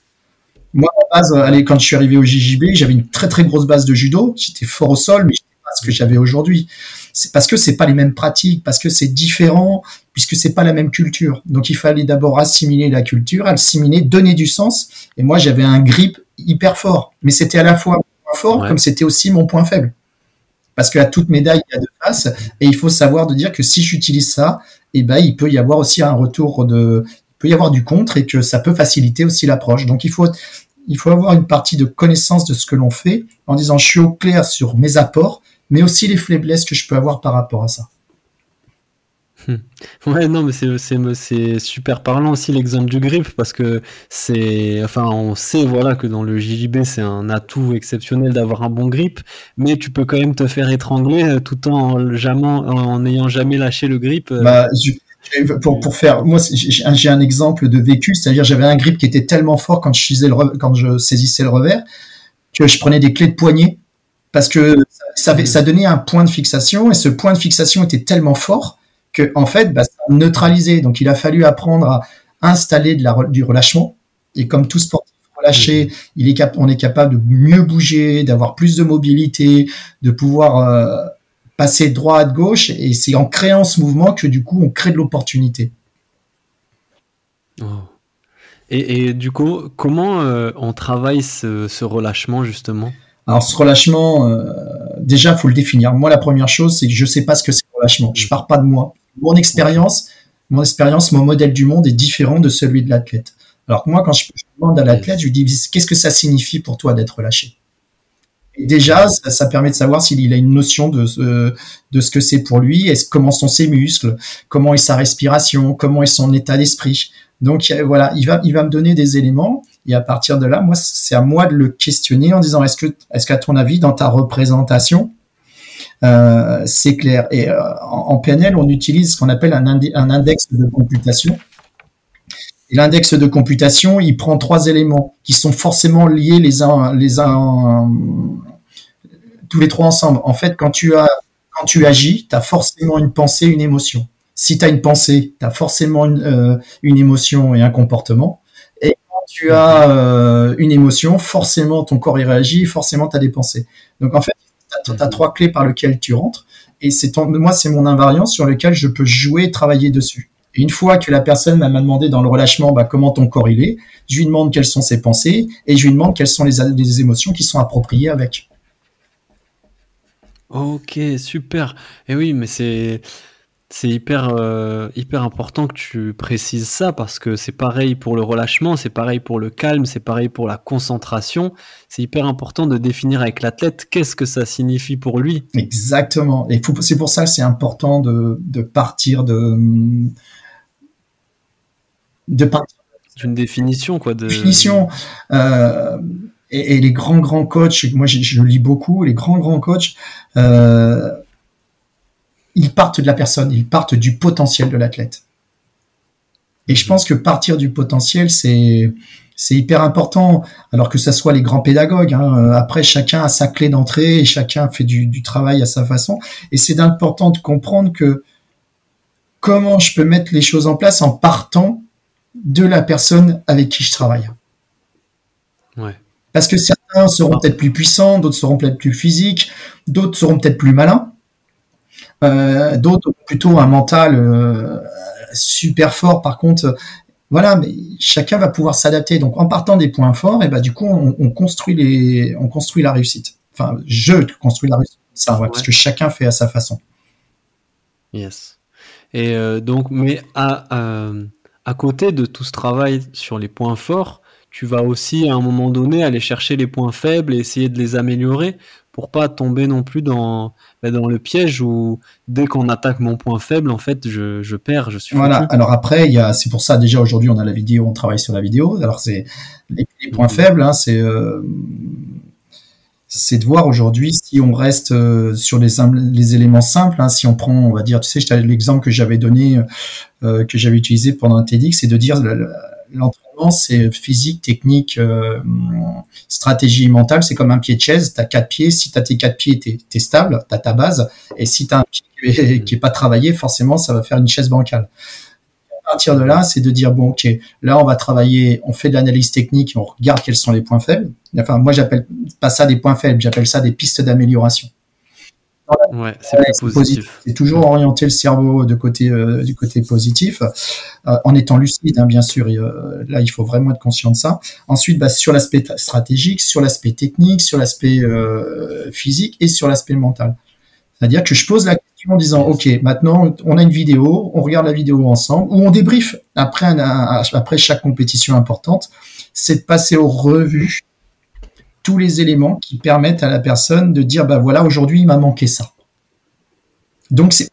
Moi, ma base, allez, quand je suis arrivé au JJB, j'avais une très très grosse base de judo. J'étais fort au sol, mais ce que j'avais aujourd'hui. C'est parce que c'est pas les mêmes pratiques, parce que c'est différent, puisque c'est pas la même culture. Donc il fallait d'abord assimiler la culture, assimiler, donner du sens. Et moi j'avais un grip hyper fort, mais c'était à la fois mon point fort comme c'était aussi mon point faible. Parce qu'à toute médaille il y a deux faces, et il faut savoir de dire que si j'utilise ça, eh ben il peut y avoir aussi un retour de, il peut y avoir du contre et que ça peut faciliter aussi l'approche. Donc il faut il faut avoir une partie de connaissance de ce que l'on fait en disant je suis au clair sur mes apports, mais aussi les faiblesses que je peux avoir par rapport à ça. Hmm. Ouais, non, mais c'est super parlant aussi l'exemple du grip parce que c'est, enfin, on sait voilà que dans le JJB c'est un atout exceptionnel d'avoir un bon grip, mais tu peux quand même te faire étrangler euh, tout en jamais, en n'ayant jamais lâché le grip. Euh. Bah, pour, pour faire, moi, j'ai un exemple de vécu, c'est-à-dire j'avais un grip qui était tellement fort quand je, saisissais le, quand je saisissais le revers que je prenais des clés de poignet parce que ça, ça donnait un point de fixation et ce point de fixation était tellement fort que en fait, bah, ça neutralisait. Donc, il a fallu apprendre à installer de la, du relâchement. Et comme tout sportif relâché, il est cap on est capable de mieux bouger, d'avoir plus de mobilité, de pouvoir euh, passer droit à gauche. Et c'est en créant ce mouvement que du coup, on crée de l'opportunité. Oh. Et, du coup, comment euh, on travaille ce, relâchement justement? Alors ce relâchement, euh, déjà, faut le définir. Moi, la première chose, c'est que je sais pas ce que c'est le relâchement. Je pars pas de moi. Mon expérience, mon expérience, mon modèle du monde est différent de celui de l'athlète. Alors que moi, quand je, demande à l'athlète, je lui dis qu'est-ce que ça signifie pour toi d'être relâché? Et déjà, ça, permet de savoir s'il a une notion de ce, de ce que c'est pour lui, comment sont ses muscles, comment est sa respiration, comment est son état d'esprit. Donc voilà, il va, il va me donner des éléments et à partir de là, moi, c'est à moi de le questionner en disant est-ce que, est-ce qu'à ton avis, dans ta représentation, euh, c'est clair? Et euh, en, PNL, on utilise ce qu'on appelle un, index de computation. Et l'index de computation, il prend trois éléments qui sont forcément liés les uns, les uns, tous les trois ensemble. En fait, quand tu as, quand tu agis, tu as forcément une pensée, une émotion si tu as une pensée, tu as forcément euh, une, émotion et un comportement. Tu as euh, une émotion, forcément ton corps y réagit, forcément tu as des pensées. Donc en fait, tu as, trois clés par lesquelles tu rentres. Et c'est moi, c'est mon invariant sur lequel je peux jouer et travailler dessus. Et une fois que la personne m'a demandé dans le relâchement bah, comment ton corps il est, je lui demande quelles sont ses pensées et je lui demande quelles sont les, les émotions qui sont appropriées avec. Ok, super. Et oui, mais c'est c'est hyper, euh, hyper important que tu précises ça parce que c'est pareil pour le relâchement, c'est pareil pour le calme, c'est pareil pour la concentration. C'est hyper important de définir avec l'athlète qu'est-ce que ça signifie pour lui. Exactement. Et c'est pour ça que c'est important de, partir de, de partir d'une définition quoi. De... Définition. Euh, et, les grands grands coachs, moi je, lis beaucoup, les grands grands coachs. Euh, ils partent de la personne, ils partent du potentiel de l'athlète. Et je pense que partir du potentiel, c'est c'est hyper important. Alors que ce soit les grands pédagogues. Hein. Après, chacun a sa clé d'entrée et chacun fait du, du travail à sa façon. Et c'est important de comprendre que comment je peux mettre les choses en place en partant de la personne avec qui je travaille. Ouais. Parce que certains seront peut-être plus puissants, d'autres seront peut-être plus physiques, d'autres seront peut-être plus malins. Euh, d'autres plutôt un mental euh, super fort. Par contre, voilà, mais chacun va pouvoir s'adapter. Donc, en partant des points forts, et bah du coup, on, construit les, on construit la réussite. Enfin, je construis la réussite. Ça, parce que chacun fait à sa façon. Yes. Et euh, donc, mais à, à côté de tout ce travail sur les points forts, tu vas aussi à un moment donné aller chercher les points faibles et essayer de les améliorer pour pas tomber non plus dans, bah, dans le piège où dès qu'on attaque mon point faible, en fait, je, je perds, je suis. Voilà. Alors après, il y a, c'est pour ça déjà aujourd'hui on a la vidéo, on travaille sur la vidéo. Alors c'est les, points faibles, hein, c'est euh, c'est de voir aujourd'hui si on reste euh, sur les, les éléments simples. Hein, si on prend, on va dire, tu sais, l'exemple que j'avais donné, euh, que j'avais utilisé pendant un TEDx, c'est de dire l'entraînement, c'est physique, technique, euh, stratégie mentale. C'est comme un pied de chaise. Tu as quatre pieds. Si tu as tes quatre pieds, tu es, stable, tu as ta base. Et si tu as un pied qui n'est pas travaillé, forcément, ça va faire une chaise bancale. À partir de là, c'est de dire, bon, ok, là, on va travailler, on fait de l'analyse technique, on regarde quels sont les points faibles. Enfin, moi, j'appelle pas ça des points faibles, j'appelle ça des pistes d'amélioration. Ouais, c'est positif. C'est toujours orienter le cerveau de côté, euh, du côté positif, euh, en étant lucide, hein, bien sûr. là, il faut vraiment être conscient de ça. Ensuite, bah, sur l'aspect stratégique, sur l'aspect technique, sur l'aspect euh, physique et sur l'aspect mental. C'est-à-dire que je pose la question en disant, OK, maintenant, on a une vidéo, on regarde la vidéo ensemble, ou on débrief après, après chaque compétition importante, c'est de passer aux revues tous les éléments qui permettent à la personne de dire, bah voilà, aujourd'hui, il m'a manqué ça. Donc, c'est,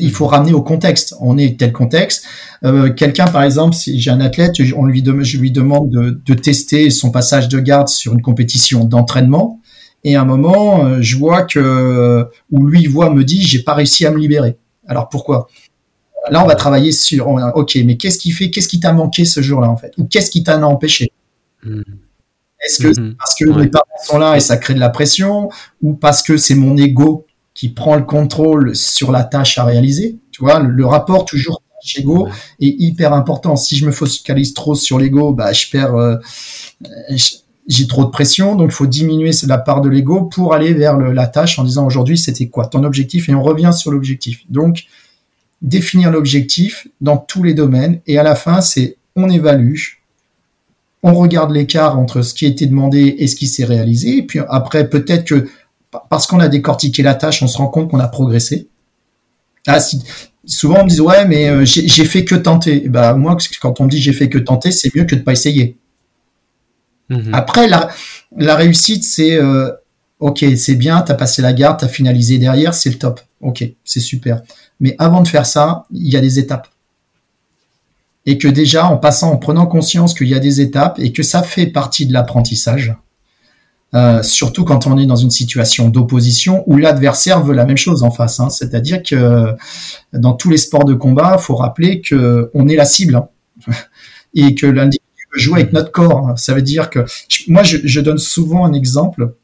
il faut ramener au contexte. On est tel contexte. Euh, quelqu'un, par exemple, si j'ai un athlète, je lui demande de, tester son passage de garde sur une compétition d'entraînement. Et à un moment, euh, je vois que, ou lui voit, me dit, j'ai pas réussi à me libérer. Alors pourquoi? Là, on va travailler sur, ok, mais qu'est-ce qui fait, qu'est-ce qui t'a manqué ce jour-là, en fait, ou qu'est-ce qui t'en a empêché? Hmm. Est-ce que hmm. parce que mes parents sont là et ça crée de la pression, ou parce que c'est mon ego qui prend le contrôle sur la tâche à réaliser Tu vois, le, rapport toujours tâche-ego est hyper important. Si je me focalise trop sur l'ego, bah, je perds, euh, j'ai trop de pression, donc il faut diminuer la part de l'ego pour aller vers la tâche en disant aujourd'hui c'était quoi ton objectif et on revient sur l'objectif. Donc définir l'objectif dans tous les domaines et à la fin c'est on évalue, on regarde l'écart entre ce qui a été demandé et ce qui s'est réalisé et puis après peut-être que parce qu'on a décortiqué la tâche, on se rend compte qu'on a progressé. Ah, souvent on me dit ouais mais euh, j'ai fait que tenter. Bah moi quand on me dit j'ai fait que tenter, c'est mieux que de pas essayer. Mhm. Après, la, la réussite, c'est euh, ok, c'est bien, t'as passé la garde, t'as finalisé derrière, c'est le top. Ok, c'est super. Mais avant de faire ça, il y a des étapes. Et que déjà, en passant, en prenant conscience qu'il y a des étapes et que ça fait partie de l'apprentissage, euh, surtout quand on est dans une situation d'opposition où l'adversaire veut la même chose en face. Hein. C'est-à-dire que dans tous les sports de combat, il faut rappeler que on est la cible hein. et que l'individu jouer avec notre corps. Ça veut dire que moi, je, donne souvent un exemple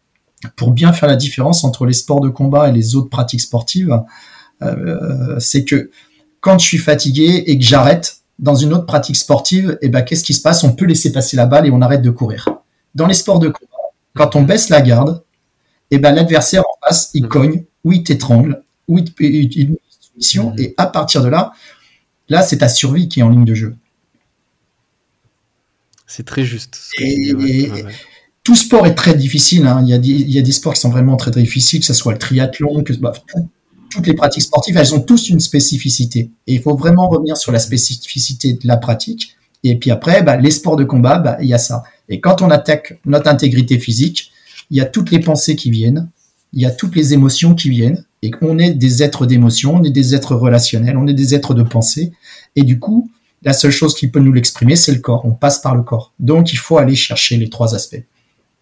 pour bien faire la différence entre les sports de combat et les autres pratiques sportives. Euh, c'est que quand je suis fatigué et que j'arrête dans une autre pratique sportive, eh ben qu'est-ce qui se passe? On peut laisser passer la balle et on arrête de courir. Dans les sports de combat, quand on baisse la garde, eh ben l'adversaire en face, il mmh. cogne, ou il t'étrangle, ou il, il, une soumission, mmh. et à partir de là, là c'est ta survie qui est en ligne de jeu. C'est très juste. Tout sport est très difficile. Hein. Il, y a des, il, y a des, sports qui sont vraiment très, difficiles, que ce soit le triathlon, que bah, toutes les pratiques sportives, elles ont tous une spécificité. Et il faut vraiment revenir sur la spécificité de la pratique. Et puis après, bah, les sports de combat, bah, il y a ça. Et quand on attaque notre intégrité physique, il y a toutes les pensées qui viennent, il y a toutes les émotions qui viennent, et on est des êtres d'émotion, on est des êtres relationnels, on est des êtres de pensée. Et du coup, la seule chose qui peut nous l'exprimer, c'est le corps. On passe par le corps. Donc, il faut aller chercher les trois aspects.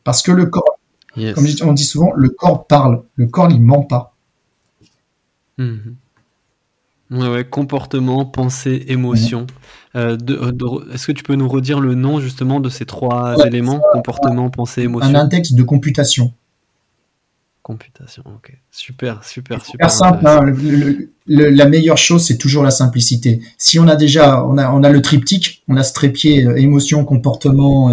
Parce que le corps, comme on dit souvent, le corps parle. Le corps, il ment pas. Mhm. Ouais, comportement, pensée, émotion. Euh, est-ce que tu peux nous redire le nom justement de ces trois éléments Comportement, pensée, émotion? Un index de computation. Computation, ok. Super, super, super. simple. Hein. la meilleure chose, c'est toujours la simplicité. Si on a déjà, on a, on a le triptyque, on a ce trépied euh, émotion, comportement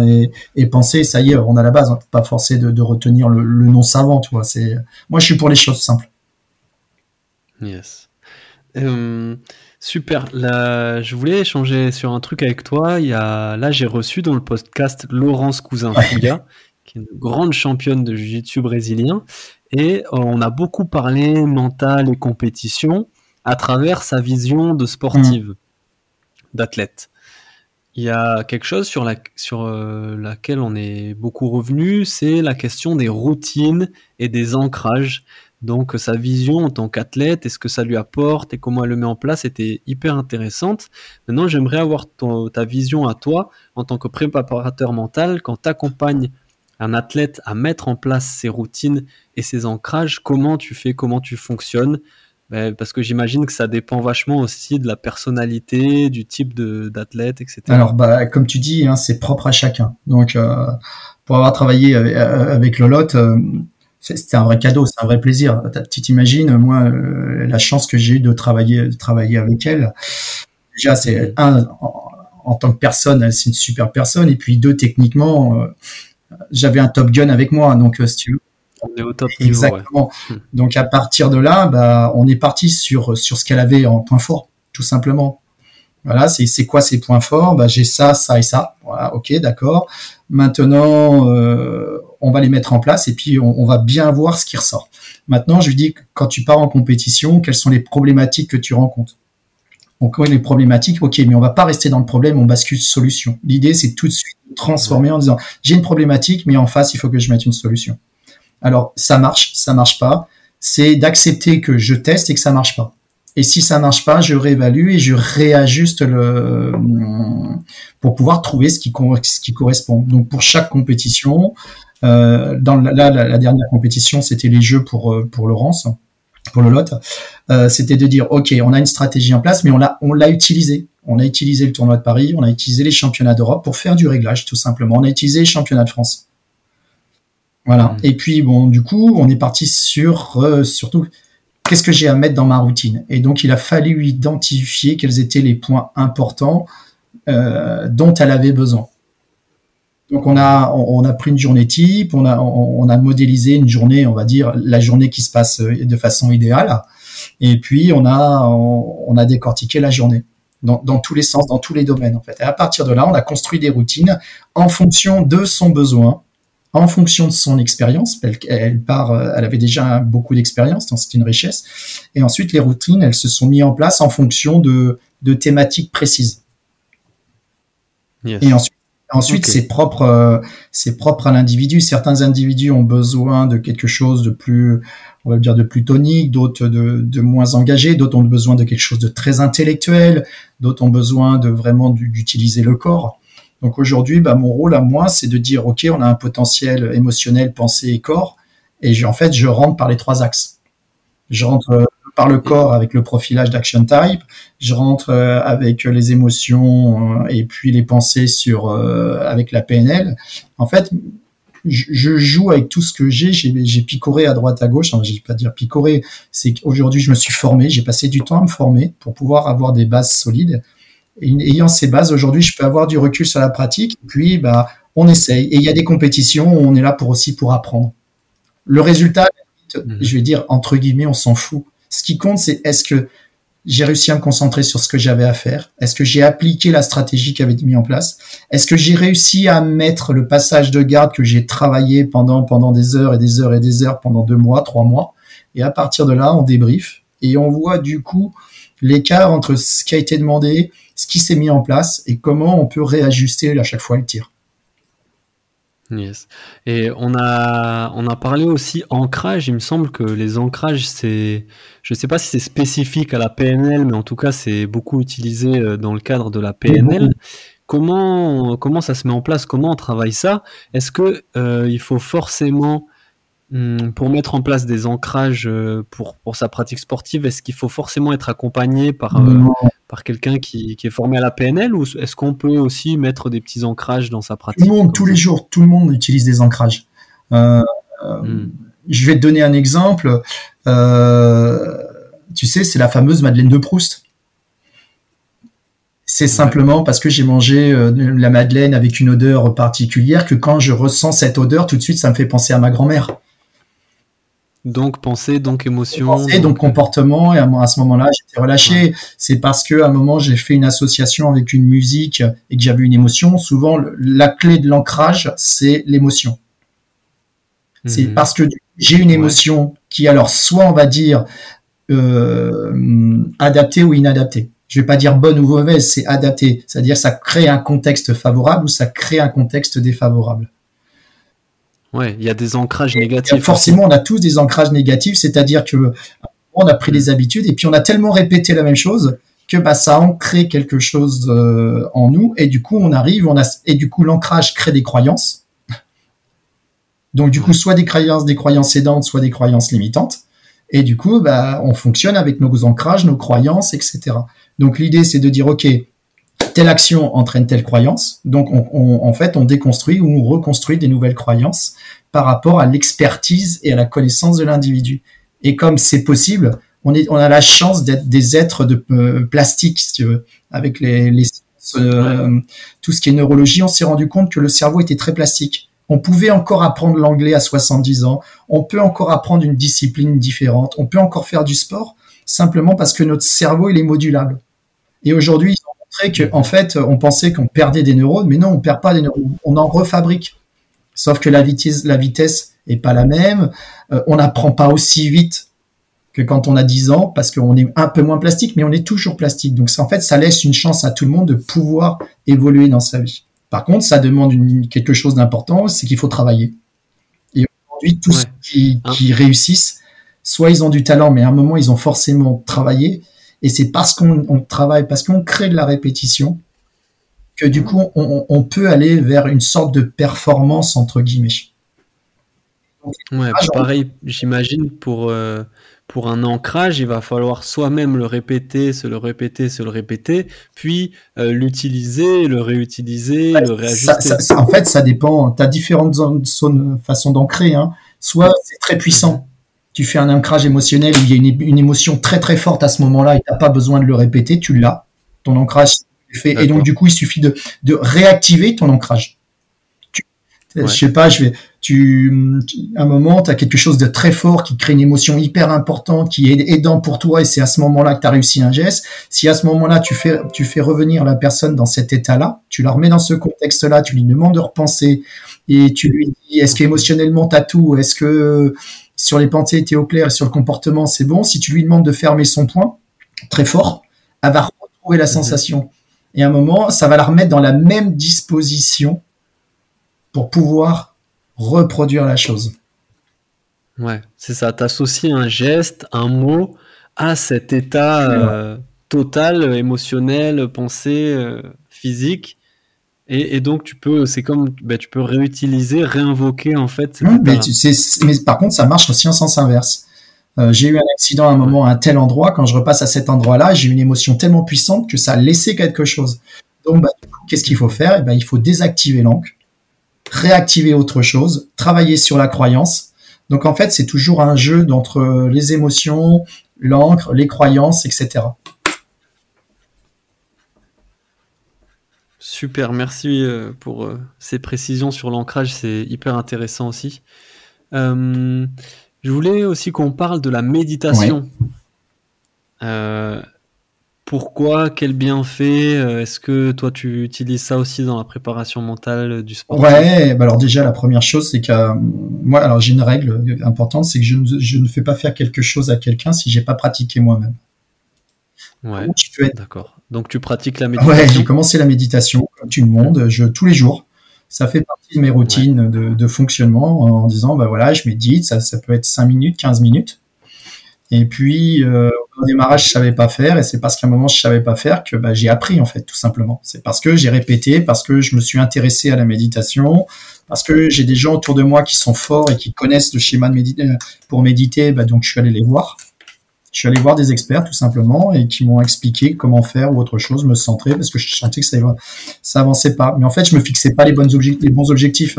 et, pensée, ça y est, on a la base. On peut pas forcer de, retenir le, nom savant, tu vois. C'est, moi, je suis pour les choses simples. Yes. Euh, super. Là, je voulais échanger sur un truc avec toi. Il y a, là, j'ai reçu dans le podcast Laurence Cousin Fouga, qui est une grande championne de jiu-jitsu brésilien. Et euh, on a beaucoup parlé mental et compétition à travers sa vision de sportive, d'athlète. Il y a quelque chose sur, la, sur euh, laquelle on est beaucoup revenu, c'est la question des routines et des ancrages. Donc sa vision en tant qu'athlète et ce que ça lui apporte et comment elle le met en place était hyper intéressante. Maintenant, j'aimerais avoir ta vision à toi en tant que préparateur mental quand tu accompagnes un athlète à mettre en place ses routines et ses ancrages, comment tu fais, comment tu fonctionnes? Ben, Parce que j'imagine que ça dépend vachement aussi de la personnalité, du type d'athlète, etc. Alors, bah, comme tu dis, hein, c'est propre à chacun. Donc, euh, pour avoir travaillé avec, avec Lolotte, euh, c'était un vrai cadeau, c'est un vrai plaisir. Tu t'imagines, moi, euh, la chance que j'ai eu de travailler, de travailler avec elle. Déjà, c'est un, en, tant que personne, c'est une super personne. Et puis deux, techniquement, j'avais un Top Gun avec moi, donc euh, si tu veux. On est au top Exactement. Donc à partir de là, bah, on est parti sur sur ce qu'elle avait en point fort, tout simplement. Voilà, c'est c'est quoi ses points forts? Bah j'ai ça, ça et ça. Voilà, ok, d'accord. Maintenant, euh, on va les mettre en place et puis on, va bien voir ce qui ressort. Maintenant, je lui dis quand tu pars en compétition, quelles sont les problématiques que tu rencontres on connaît les problématiques, ok, mais on va pas rester dans le problème, on bascule solution. L'idée, c'est tout de suite transformer en disant, j'ai une problématique, mais en face, il faut que je mette une solution. Alors, ça marche, ça marche pas. C'est d'accepter que je teste et que ça marche pas. Et si ça marche pas, je réévalue et je réajuste le pour pouvoir trouver ce qui, correspond. Donc pour chaque compétition, dans la, la, la dernière compétition, c'était les jeux pour euh, pour Laurence. pour le lot, euh, c'était de dire ok, on a une stratégie en place, mais on l'a on l'a utilisé. On a utilisé le tournoi de Paris, on a utilisé les championnats d'Europe pour faire du réglage, tout simplement. On a utilisé les championnats de France. Voilà. Mmh. Et puis bon, du coup, on est parti sur euh, surtout qu'est-ce que j'ai à mettre dans ma routine? Et donc, il a fallu identifier quels étaient les points importants euh, dont elle avait besoin. Donc on a on, a pris une journée type, on a on, a modélisé une journée, on va dire la journée qui se passe euh, de façon idéale, et puis on a on, a décortiqué la journée dans, dans, tous les sens, dans tous les domaines en fait. Et à partir de là, on a construit des routines en fonction de son besoin, en fonction de son expérience. Elle, elle, part, euh, elle avait déjà beaucoup d'expérience, donc c'est une richesse. Et ensuite, les routines, elles se sont mises en place en fonction de, de thématiques précises. Et ensuite, Ensuite, c'est propre, euh, c'est propre à l'individu. Certains individus ont besoin de quelque chose de plus, on va dire de plus tonique, d'autres de, de, moins engagé, d'autres ont besoin de quelque chose de très intellectuel, d'autres ont besoin de vraiment d'utiliser le corps. Donc aujourd'hui, bah, mon rôle à moi, c'est de dire, ok, on a un potentiel émotionnel, pensée et corps, et en fait, je rentre par les trois axes. Je rentre euh, par le corps avec le profilage d'Action Type. Je rentre euh, avec les émotions euh, et puis les pensées sur euh, avec la PNL. En fait, je joue avec tout ce que j'ai. J'ai picoré à droite à gauche. Enfin, je vais pas dire picoré. C'est qu'aujourd'hui, je me suis formé. J'ai passé du temps à me former pour pouvoir avoir des bases solides. Et ayant ces bases, aujourd'hui, je peux avoir du recul sur la pratique. Puis, bah, on essaye. Et il y a des compétitions où on est là pour aussi pour apprendre. Le résultat, mmh. je vais dire entre guillemets, on s'en fout. Ce qui compte, c'est est-ce que j'ai réussi à me concentrer sur ce que j'avais à faire? Est-ce que j'ai appliqué la stratégie qui avait été mise en place? Est-ce que j'ai réussi à mettre le passage de garde que j'ai travaillé pendant pendant des heures et des heures et des heures pendant deux mois, trois mois? Et à partir de là, on débrief et on voit du coup l'écart entre ce qui a été demandé, ce qui s'est mis en place et comment on peut réajuster à chaque fois le tir. Yes. Et on a, on a parlé aussi ancrage. Il me semble que les ancrages, c'est, je ne sais pas si c'est spécifique à la PNL, mais en tout cas, c'est beaucoup utilisé euh, dans le cadre de la PNL. Comment, comment ça se met en place? Comment on travaille ça? Est-ce que euh, il faut forcément pour mettre en place des ancrages euh, pour, pour sa pratique sportive, est-ce qu'il faut forcément être accompagné par, euh, par quelqu'un qui, qui, est formé à la PNL ou est-ce qu'on peut aussi mettre des petits ancrages dans sa pratique Tout le monde, tous les jours, tout le monde utilise des ancrages. Euh, hmm. Je vais te donner un exemple. tu sais, c'est la fameuse Madeleine de Proust. C'est simplement parce que j'ai mangé la madeleine avec une odeur particulière que quand je ressens cette odeur, tout de suite, ça me fait penser à ma grand-mère. Donc pensée, donc émotion. Pensée, donc comportement. Et à, ce moment-là, j'étais relâché. C'est parce que à un moment, j'ai fait une association avec une musique et que j'avais une émotion. Souvent, la clé de l'ancrage, c'est l'émotion. C'est mhm. parce que j'ai une émotion qui, alors, soit on va dire euh, adaptée ou inadaptée. Je vais pas dire bonne ou mauvaise, c'est adapté. C'est-à-dire ça crée un contexte favorable ou ça crée un contexte défavorable. Ouais, il y a des ancrages négatifs. Forcément, on a tous des ancrages négatifs, c'est-à-dire que on a pris des habitudes et puis on a tellement répété la même chose que bah ça a ancré quelque chose euh, en nous et du coup on arrive, on a et du coup l'ancrage crée des croyances. Donc du coup soit des croyances, des croyances aidantes, soit des croyances limitantes. Et du coup, bah, on fonctionne avec nos ancrages, nos croyances, etc. Donc l'idée, c'est de dire, OK, telle action entraîne telle croyance. Donc, on, en fait, on déconstruit ou on reconstruit des nouvelles croyances par rapport à l'expertise et à la connaissance de l'individu. Et comme c'est possible, on, est, on a la chance d'être des êtres de euh, plastique, si tu veux, avec les, les euh, tout ce qui est neurologie. On s'est rendu compte que le cerveau était très plastique. On pouvait encore apprendre l'anglais à 70 ans. On peut encore apprendre une discipline différente. On peut encore faire du sport simplement parce que notre cerveau il est modulable. Et aujourd'hui, qu'en fait, on pensait qu'on perdait des neurones, mais non, on perd pas des neurones, on en refabrique. Sauf que la vitesse, la vitesse est pas la même. Euh, on n'apprend pas aussi vite que quand on a 10 ans, parce qu'on est un peu moins plastique, mais on est toujours plastique. Donc, en fait, ça laisse une chance à tout le monde de pouvoir évoluer dans sa vie. Par contre, ça demande quelque chose d'important, c'est qu'il faut travailler. Et aujourd'hui, tous qui, hein? qui réussissent, soit ils ont du talent, mais à un moment, ils ont forcément travaillé. Et c'est parce qu'on travaille, parce qu'on crée de la répétition, que du coup, on, peut aller vers une sorte de performance, entre guillemets. Ouais, pareil, j'imagine pour, euh, pour un ancrage, il va falloir soi-même le répéter, se le répéter, se le répéter, puis euh, l'utiliser, le réutiliser, le réajuster. en fait, ça dépend. Tu as différentes zones, façons d'ancrer. Hein. Soit c'est très puissant, tu fais un ancrage émotionnel où il y a une, émotion très très forte à ce moment-là et tu n'as pas besoin de le répéter, tu l'as. Ton ancrage est fait. Et donc, du coup, il suffit de, de réactiver ton ancrage. Je sais pas, je vais, tu, à un moment, tu as quelque chose de très fort qui crée une émotion hyper importante, qui est aidant pour toi, et c'est à ce moment-là que tu as réussi un geste. Si à ce moment-là, tu fais, tu fais revenir la personne dans cet état-là, tu la remets dans ce contexte-là, tu lui demandes de repenser, et tu lui dis, est-ce qu'émotionnellement, tu as tout? Est-ce que sur les pensées, tu es au clair, et sur le comportement, c'est bon Si tu lui demandes de fermer son point, très fort, elle va retrouver la mhm. sensation. Et à un moment, ça va la remettre dans la même disposition pour pouvoir reproduire la chose. Ouais, c'est ça. T'associes un geste, un mot à cet état euh, total, émotionnel, pensée, euh, physique. Et, donc tu peux, c'est comme, bah, tu peux réutiliser, réinvoquer en fait. mais, mais, par contre, ça marche aussi en sens inverse. Euh, j'ai eu un accident à un moment à un tel endroit. Quand je repasse à cet endroit-là, j'ai une émotion tellement puissante que ça a laissé quelque chose. Donc, bah, qu'est-ce qu'il faut faire? Eh ben, Il faut désactiver l'encre réactiver autre chose, travailler sur la croyance. Donc en fait, c'est toujours un jeu d'entre les émotions, l'encre, les croyances, etc. Super, merci euh, pour euh, ces précisions sur l'ancrage, c'est hyper intéressant aussi. Euh, je voulais aussi qu'on parle de la méditation. Pourquoi Quel bienfait Est-ce que toi tu utilises ça aussi dans la préparation mentale du sport? Ouais, bah alors déjà la première chose c'est que euh, moi alors j'ai une règle importante c'est que je ne, fais pas faire quelque chose à quelqu'un si j'ai pas pratiqué moi-même. Ouais. D'accord. Donc tu pratiques la méditation. Ouais, j'ai commencé la méditation comme tout le monde, je tous les jours. Ça fait partie de mes routines de, fonctionnement en, disant bah voilà, je médite, ça, ça peut être 5 minutes, 15 minutes. Et puis, euh, au démarrage, je savais pas faire, et c'est parce qu'à un moment, je savais pas faire que bah, j'ai appris, en fait, tout simplement. C'est parce que j'ai répété, parce que je me suis intéressé à la méditation, parce que j'ai des gens autour de moi qui sont forts et qui connaissent le schéma de méditer, euh, pour méditer, bah, donc je suis allé les voir. Je suis allé voir des experts, tout simplement, et qui m'ont expliqué comment faire ou autre chose, me centrer, parce que je sentais que ça, ça avançait pas. Mais en fait, je me fixais pas les, bonnes les bons objectifs.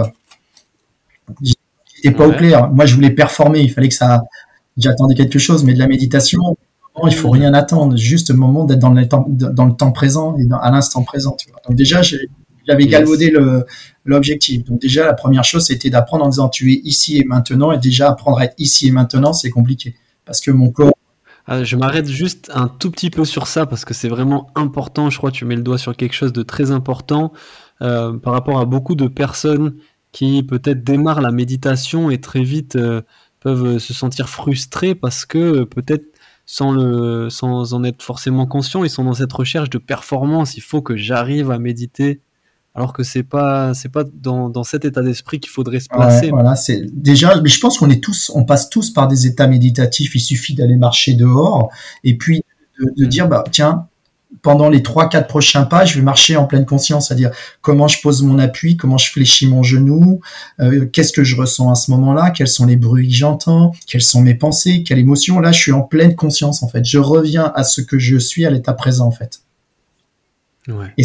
J'étais pas au clair. Moi, je voulais performer. Il fallait que ça, j'attendais quelque chose, mais de la méditation, il faut rien attendre, juste le moment d'être dans le temps, dans le temps présent et à l'instant présent. Donc déjà, j'avais galvaudé l'objectif. Donc déjà, la première chose, c'était d'apprendre en disant tu es ici et maintenant. Et déjà, apprendre à être ici et maintenant, c'est compliqué parce que mon corps. Ah, je m'arrête juste un tout petit peu sur ça parce que c'est vraiment important. Je crois que tu mets le doigt sur quelque chose de très important euh, par rapport à beaucoup de personnes qui peut-être démarrent la méditation et très vite euh, peuvent euh, se sentir frustrés parce que peut-être sans, sans en être forcément conscients, ils sont dans cette recherche de performance. Il faut que j'arrive à méditer, alors que c'est pas c'est pas dans, dans cet état d'esprit qu'il faudrait se placer. voilà, c'est déjà, mais je pense qu'on est tous, on passe tous par des états méditatifs. Il suffit d'aller marcher dehors et puis de, de mm. dire bah tiens, pendant les trois quatre prochains pas, je vais marcher en pleine conscience, c'est-à-dire comment je pose mon appui, comment je fléchis mon genou, euh, qu'est-ce que je ressens à ce moment-là, quels sont les bruits que j'entends, quelles sont mes pensées, quelle émotion. Là, je suis en pleine conscience en fait. Je reviens à ce que je suis à l'état présent en fait. Ouais. Et,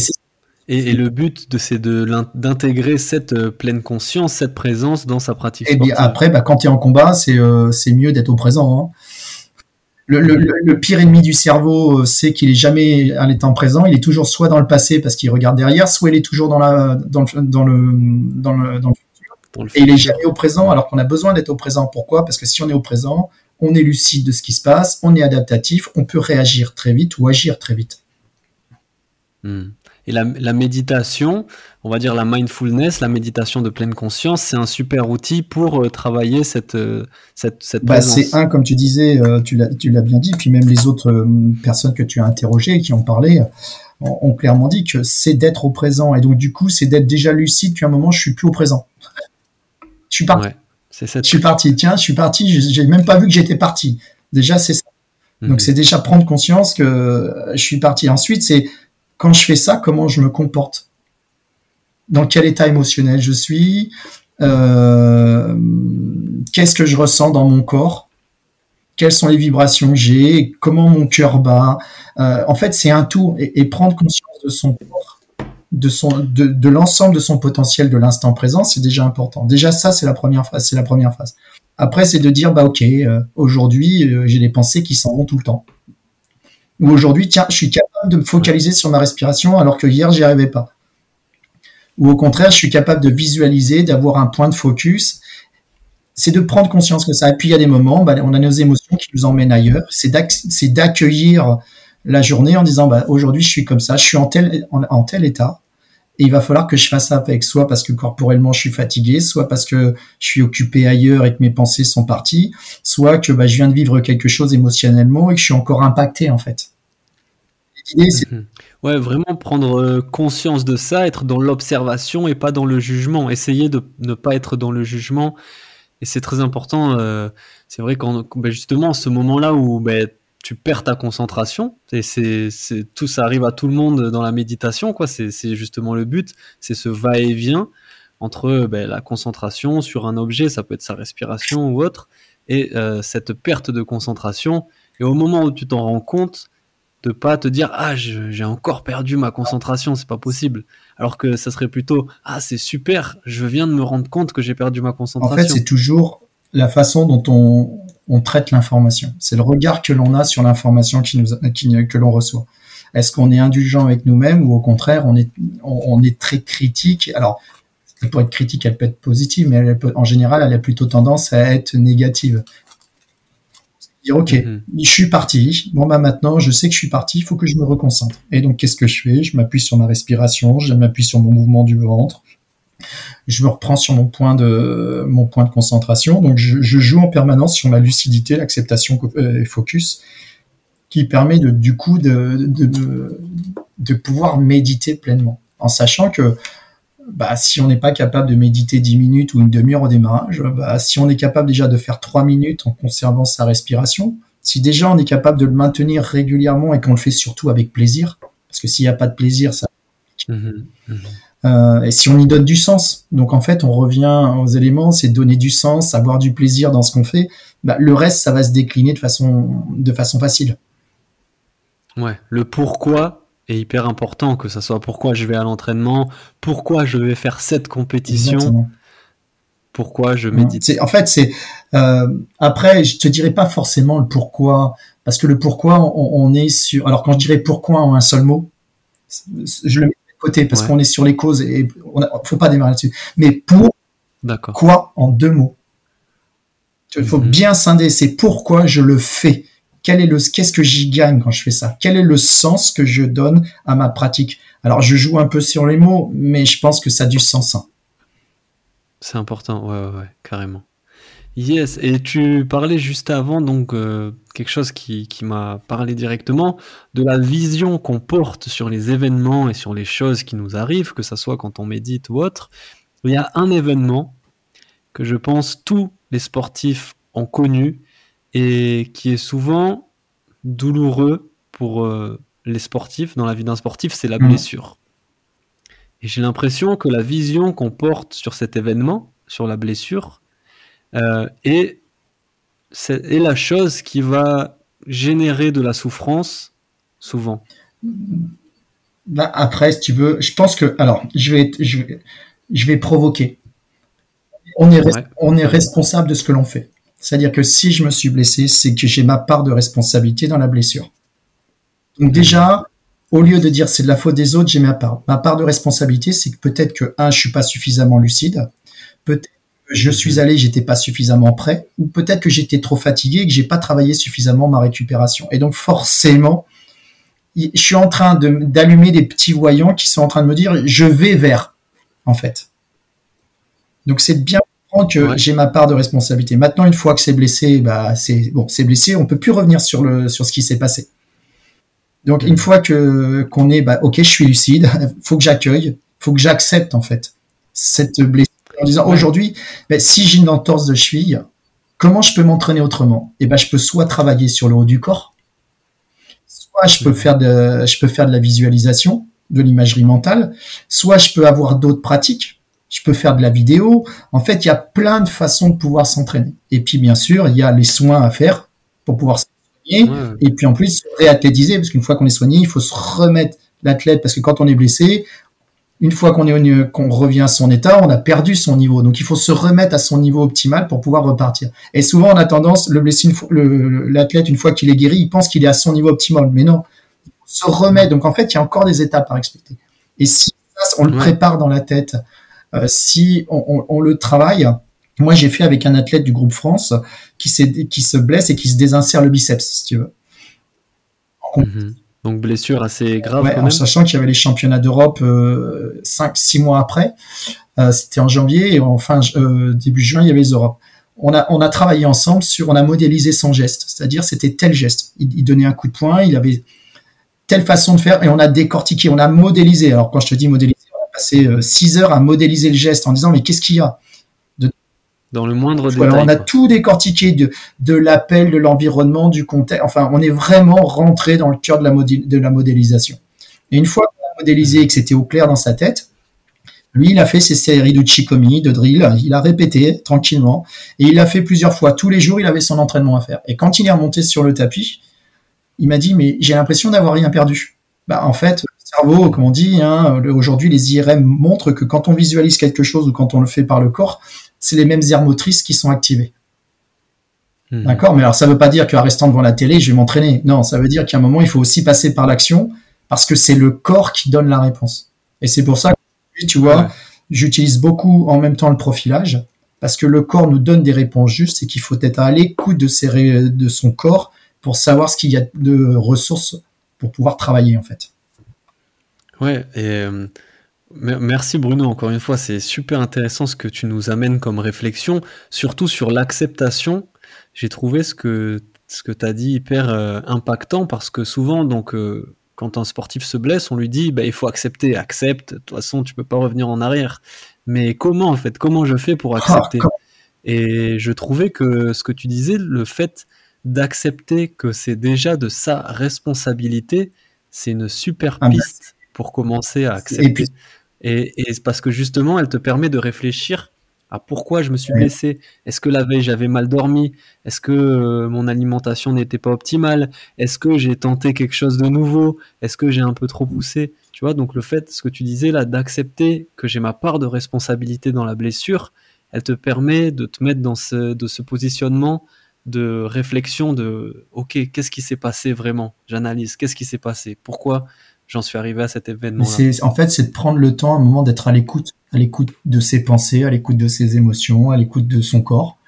et, le but de c'est d'intégrer cette euh, pleine conscience, cette présence dans sa pratique. Et bien après, bah, quand tu es en combat, c'est euh, mieux d'être au présent. Hein. Le, pire ennemi du cerveau, euh, c'est qu'il est jamais à l'état présent. Il est toujours soit dans le passé parce qu'il regarde derrière, soit il est toujours dans la dans le dans le dans le, dans le futur. Et il est jamais au présent, alors qu'on a besoin d'être au présent. Pourquoi? Parce que si on est au présent, on est lucide de ce qui se passe, on est adaptatif, on peut réagir très vite ou agir très vite. Hmm. Et la, méditation, on va dire la mindfulness, la méditation de pleine conscience, c'est un super outil pour euh, travailler cette, euh, cette, cette bah, C'est un, comme tu disais, euh, tu l'as bien dit, puis même les autres personnes que tu as interrogées qui ont parlé ont, clairement dit que c'est d'être au présent. Et donc, du coup, c'est d'être déjà lucide qu'à un moment, je suis plus au présent. Je suis parti. Je suis parti. Tiens, je suis parti. J'ai même pas vu que j'étais parti. Déjà, c'est ça. Donc, mhm. c'est déjà prendre conscience que je suis parti. Ensuite, c'est quand je fais ça, comment je me comporte? Dans quel état émotionnel je suis? Euh, qu'est-ce que je ressens dans mon corps, quelles sont les vibrations que j'ai, comment mon cœur bat? Euh, en fait, c'est un tout et, prendre conscience de son corps, de son, de, l'ensemble de son potentiel de l'instant présent, c'est déjà important. Déjà, ça, c'est la première phase. C'est la première phase. Après, c'est de dire, bah ok, euh, aujourd'hui, j'ai des pensées qui s'en vont tout le temps. Ou aujourd'hui, tiens, je suis capable de me focaliser sur ma respiration alors que hier, j'y arrivais pas. Ou au contraire, je suis capable de visualiser, d'avoir un point de focus c'est de prendre conscience que ça. Et puis il y a des moments, bah, on a nos émotions qui nous emmènent ailleurs. C'est d'accueillir la journée en disant, bah, aujourd'hui je suis comme ça, je suis en tel, en, tel état. Et il va falloir que je fasse ça avec, soit parce que corporellement je suis fatigué, soit parce que je suis occupé ailleurs et que mes pensées sont parties, soit que bah, je viens de vivre quelque chose émotionnellement et que je suis encore impacté en fait. Mhm. Ouais, vraiment prendre euh, conscience de ça, être dans l'observation et pas dans le jugement. Essayer de ne pas être dans le jugement et c'est très important. Euh, c'est vrai qu'en ben justement, ce moment-là où ben, tu perds ta concentration, et c'est, tout ça arrive à tout le monde dans la méditation, quoi. C'est, justement le but, c'est ce va-et-vient entre ben, la concentration sur un objet, ça peut être sa respiration ou autre, et euh, cette perte de concentration. Et au moment où tu t'en rends compte, de pas te dire ah j'ai encore perdu ma concentration, c'est pas possible. Alors que ça serait plutôt ah c'est super, je viens de me rendre compte que j'ai perdu ma concentration. En fait, c'est toujours la façon dont on, on traite l'information. C'est le regard que l'on a sur l'information qui nous qui, que l'on reçoit. Est-ce qu'on est indulgent avec nous-mêmes ou au contraire on est on, est très critique? Alors pour être critique, elle peut être positive, mais elle en général, elle a plutôt tendance à être négative dire ok, mhm. je suis parti. Bon bah maintenant, je sais que je suis parti. Il faut que je me reconcentre. Et donc qu'est-ce que je fais? Je m'appuie sur ma respiration, je m'appuie sur mon mouvement du ventre. Je me reprends sur mon point de mon point de concentration. Donc je, joue en permanence sur ma lucidité, l'acceptation euh, et focus, qui permet de, du coup de, de, pouvoir méditer pleinement, en sachant que bah, si on n'est pas capable de méditer 10 minutes ou une demi-heure au démarrage, bah, si on est capable déjà de faire 3 minutes en conservant sa respiration, si déjà on est capable de le maintenir régulièrement et qu'on le fait surtout avec plaisir, parce que s'il n'y a pas de plaisir, ça... Mmh mmh euh, et si on y donne du sens, donc en fait on revient aux éléments, c'est donner du sens, avoir du plaisir dans ce qu'on fait, bah, le reste ça va se décliner de façon, de façon facile. Ouais, le pourquoi est hyper important, que ce soit pourquoi je vais à l'entraînement, pourquoi je vais faire cette compétition, pourquoi je médite. En fait, c'est euh, après, je te dirais pas forcément le pourquoi, parce que le pourquoi, on, est sur. Alors quand je dirais pourquoi en un seul mot, je le mets côté parce qu'on est sur les causes et on faut pas démarrer là-dessus. Mais pour quoi en deux mots? Il faut mhm. bien scinder. C'est pourquoi je le fais quel est le, qu'est-ce que j'y gagne quand je fais ça? Quel est le sens que je donne à ma pratique? Alors, je joue un peu sur les mots, mais je pense que ça a du sens. Hein. C'est important, ouais, ouais, ouais, carrément. Yes, et tu parlais juste avant, donc euh, quelque chose qui, qui m'a parlé directement, de la vision qu'on porte sur les événements et sur les choses qui nous arrivent, que ce soit quand on médite ou autre. Il y a un événement que je pense tous les sportifs ont connu et qui est souvent douloureux pour euh, les sportifs, dans la vie d'un sportif, c'est la mmh. blessure. Et j'ai l'impression que la vision qu'on porte sur cet événement, sur la blessure, euh, est, la chose qui va générer de la souffrance souvent. Bah, après, si tu veux, je pense que, alors, je vais, je vais, je vais provoquer. On est, on est responsable de ce que l'on fait. C'est-à-dire que si je me suis blessé, c'est que j'ai ma part de responsabilité dans la blessure. Donc déjà, au lieu de dire c'est de la faute des autres, j'ai ma part. Ma part de responsabilité, c'est que peut-être que un, je suis pas suffisamment lucide, peut-être je suis allé, j'étais pas suffisamment prêt, ou peut-être que j'étais trop fatigué et que j'ai pas travaillé suffisamment ma récupération. Et donc forcément, je suis en train d'allumer des petits voyants qui sont en train de me dire je vais vers, en fait. Donc c'est bien que j'ai ma part de responsabilité. Maintenant, une fois que c'est blessé, bah c'est bon, c'est blessé, on peut plus revenir sur le sur ce qui s'est passé. Donc une fois que qu'on est, bah ok, je suis lucide, faut que j'accueille, faut que j'accepte en fait cette blessure en disant aujourd'hui, bah, si j'ai une entorse de cheville, comment je peux m'entraîner autrement? Et eh ben je peux soit travailler sur le haut du corps, soit je peux faire de je peux faire de la visualisation, de l'imagerie mentale, soit je peux avoir d'autres pratiques je peux faire de la vidéo. En fait, il y a plein de façons de pouvoir s'entraîner. Et puis, bien sûr, il y a les soins à faire pour pouvoir se soigner. Et puis, en plus, se réathlétiser, parce qu'une fois qu'on est soigné, il faut se remettre l'athlète, parce que quand on est blessé, une fois qu'on est qu'on revient à son état, on a perdu son niveau. Donc, il faut se remettre à son niveau optimal pour pouvoir repartir. Et souvent, on a tendance, le blessé, l'athlète, une fois qu'il est guéri, il pense qu'il est à son niveau optimal. Mais non, il faut se remettre. Donc, en fait, il y a encore des étapes à respecter. Et si on le prépare dans la tête, euh, si on, le travaille, moi j'ai fait avec un athlète du groupe France qui, qui se blesse et qui se désinsère le biceps, si tu veux. Mhm. Donc blessure assez grave. en sachant qu'il y avait les championnats d'Europe euh, 5-6 mois après. Euh, c'était en janvier et enfin euh, début juin il y avait les Europes. On a, on a travaillé ensemble sur, on a modélisé son geste, c'est-à-dire c'était tel geste. Il, il, donnait un coup de poing, il avait telle façon de faire et on a décortiqué, on a modélisé. Alors quand je te dis modéliser, passé euh, six heures à modéliser le geste en disant mais qu'est-ce qu'il y a? Dans le moindre détail. on a tout décortiqué de, de l'appel, de l'environnement, du contexte. Enfin, on est vraiment rentré dans le cœur de la, de la modélisation. Et une fois qu'on a modélisé et que c'était au clair dans sa tête, lui, il a fait ses séries de chikomi, de drill. Il a répété tranquillement et il l'a fait plusieurs fois. Tous les jours, il avait son entraînement à faire. Et quand il est remonté sur le tapis, il m'a dit mais j'ai l'impression d'avoir rien perdu. Bah, en fait, cerveau, comme on dit, hein, aujourd'hui les IRM montrent que quand on visualise quelque chose ou quand on le fait par le corps, c'est les mêmes aires motrices qui sont activées. Hmm. D'accord? Mais alors ça ne veut pas dire qu'en restant devant la télé, je vais m'entraîner. Non, ça veut dire qu'à un moment, il faut aussi passer par l'action parce que c'est le corps qui donne la réponse. Et c'est pour ça que, tu vois, j'utilise beaucoup en même temps le profilage parce que le corps nous donne des réponses justes et qu'il faut être à l'écoute de, de son corps pour savoir ce qu'il y a de ressources pour pouvoir travailler en fait. Ouais, et euh, merci Bruno, encore une fois, c'est super intéressant ce que tu nous amènes comme réflexion, surtout sur l'acceptation. J'ai trouvé ce que, ce que tu as dit hyper euh, impactant parce que souvent, donc, euh, quand un sportif se blesse, on lui dit bah, il faut accepter, accepte, de toute façon, tu peux pas revenir en arrière. Mais comment en fait Comment je fais pour accepter? Et je trouvais que ce que tu disais, le fait d'accepter que c'est déjà de sa responsabilité, c'est une super ah, piste pour commencer à accepter. Et, et, parce que justement, elle te permet de réfléchir à pourquoi je me suis blessé. Est-ce que la veille j'avais mal dormi? Est-ce que euh, mon alimentation n'était pas optimale? Est-ce que j'ai tenté quelque chose de nouveau? Est-ce que j'ai un peu trop poussé? Tu vois, donc le fait, ce que tu disais là, d'accepter que j'ai ma part de responsabilité dans la blessure, elle te permet de te mettre dans ce, de ce positionnement de réflexion de OK, qu'est-ce qui s'est passé vraiment? J'analyse, qu'est-ce qui s'est passé? Pourquoi j'en suis arrivé à cet événement. En fait, c'est de prendre le temps, à un moment, d'être à l'écoute, à l'écoute de ses pensées, à l'écoute de ses émotions, à l'écoute de son corps,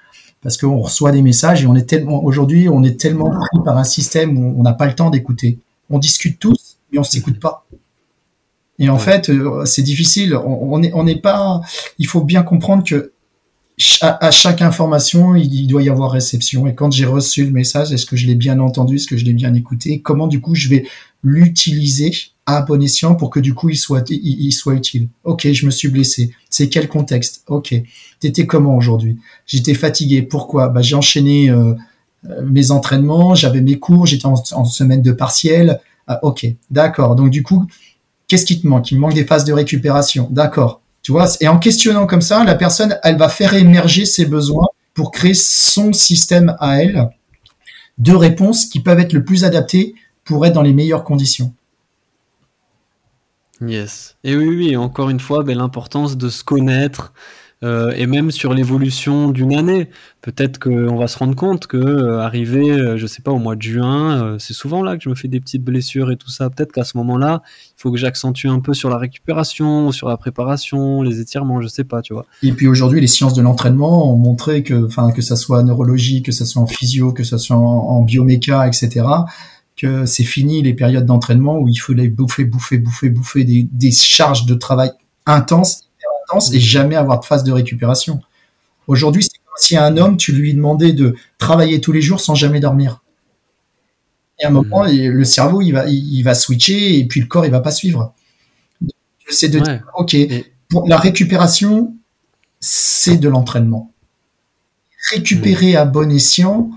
parce qu'on reçoit des messages et on est tellement aujourd'hui, on est tellement pris par un système où on n'a pas le temps d'écouter. On discute tous, mais on s'écoute pas. Et en fait, euh, c'est difficile. On n'est on pas. Il faut bien comprendre que à, chaque information, il doit y avoir réception. Et quand j'ai reçu le message, est-ce que je l'ai bien entendu, est-ce que je l'ai bien écouté Comment du coup je vais l'utiliser à bon escient pour que du coup il soit il, soit utile? Ok, je me suis blessé. C'est quel contexte? Ok. T'étais comment aujourd'hui? J'étais fatigué. Pourquoi? Bah j'ai enchaîné euh, mes entraînements, j'avais mes cours, j'étais en, semaine de partiel. Ah, ok, d'accord. Donc du coup, qu'est-ce qui te manque? Il me manque des phases de récupération. D'accord. Et en questionnant comme ça, la personne, elle va faire émerger ses besoins pour créer son système à elle de réponses qui peuvent être le plus adaptées pour être dans les meilleures conditions. Yes. Et oui, oui, encore une fois, ben, l'importance de se connaître, euh, et même sur l'évolution d'une année. Peut-être qu'on va se rendre compte que euh, arrivé, euh, je sais pas, au mois de juin, c'est souvent là que je me fais des petites blessures et tout ça. Peut-être qu'à ce moment-là, il faut que j'accentue un peu sur la récupération, sur la préparation, les étirements, je sais pas, tu vois. Et puis aujourd'hui, les sciences de l'entraînement ont montré que, enfin, que ça soit neurologie, que ça soit en physio, que ça soit en, en bioméca, etc que c'est fini les périodes d'entraînement où il faut les bouffer, bouffer, bouffer, bouffer des charges de travail intenses et jamais avoir de phase de récupération. Aujourd'hui, c'est comme si un homme, tu lui demandais de travailler tous les jours sans jamais dormir. Et à un moment, hmm. le cerveau, il va, il, va switcher et puis le corps, il va pas suivre. C'est de dire, OK, pour la récupération, c'est de l'entraînement. Récupérer à bon escient,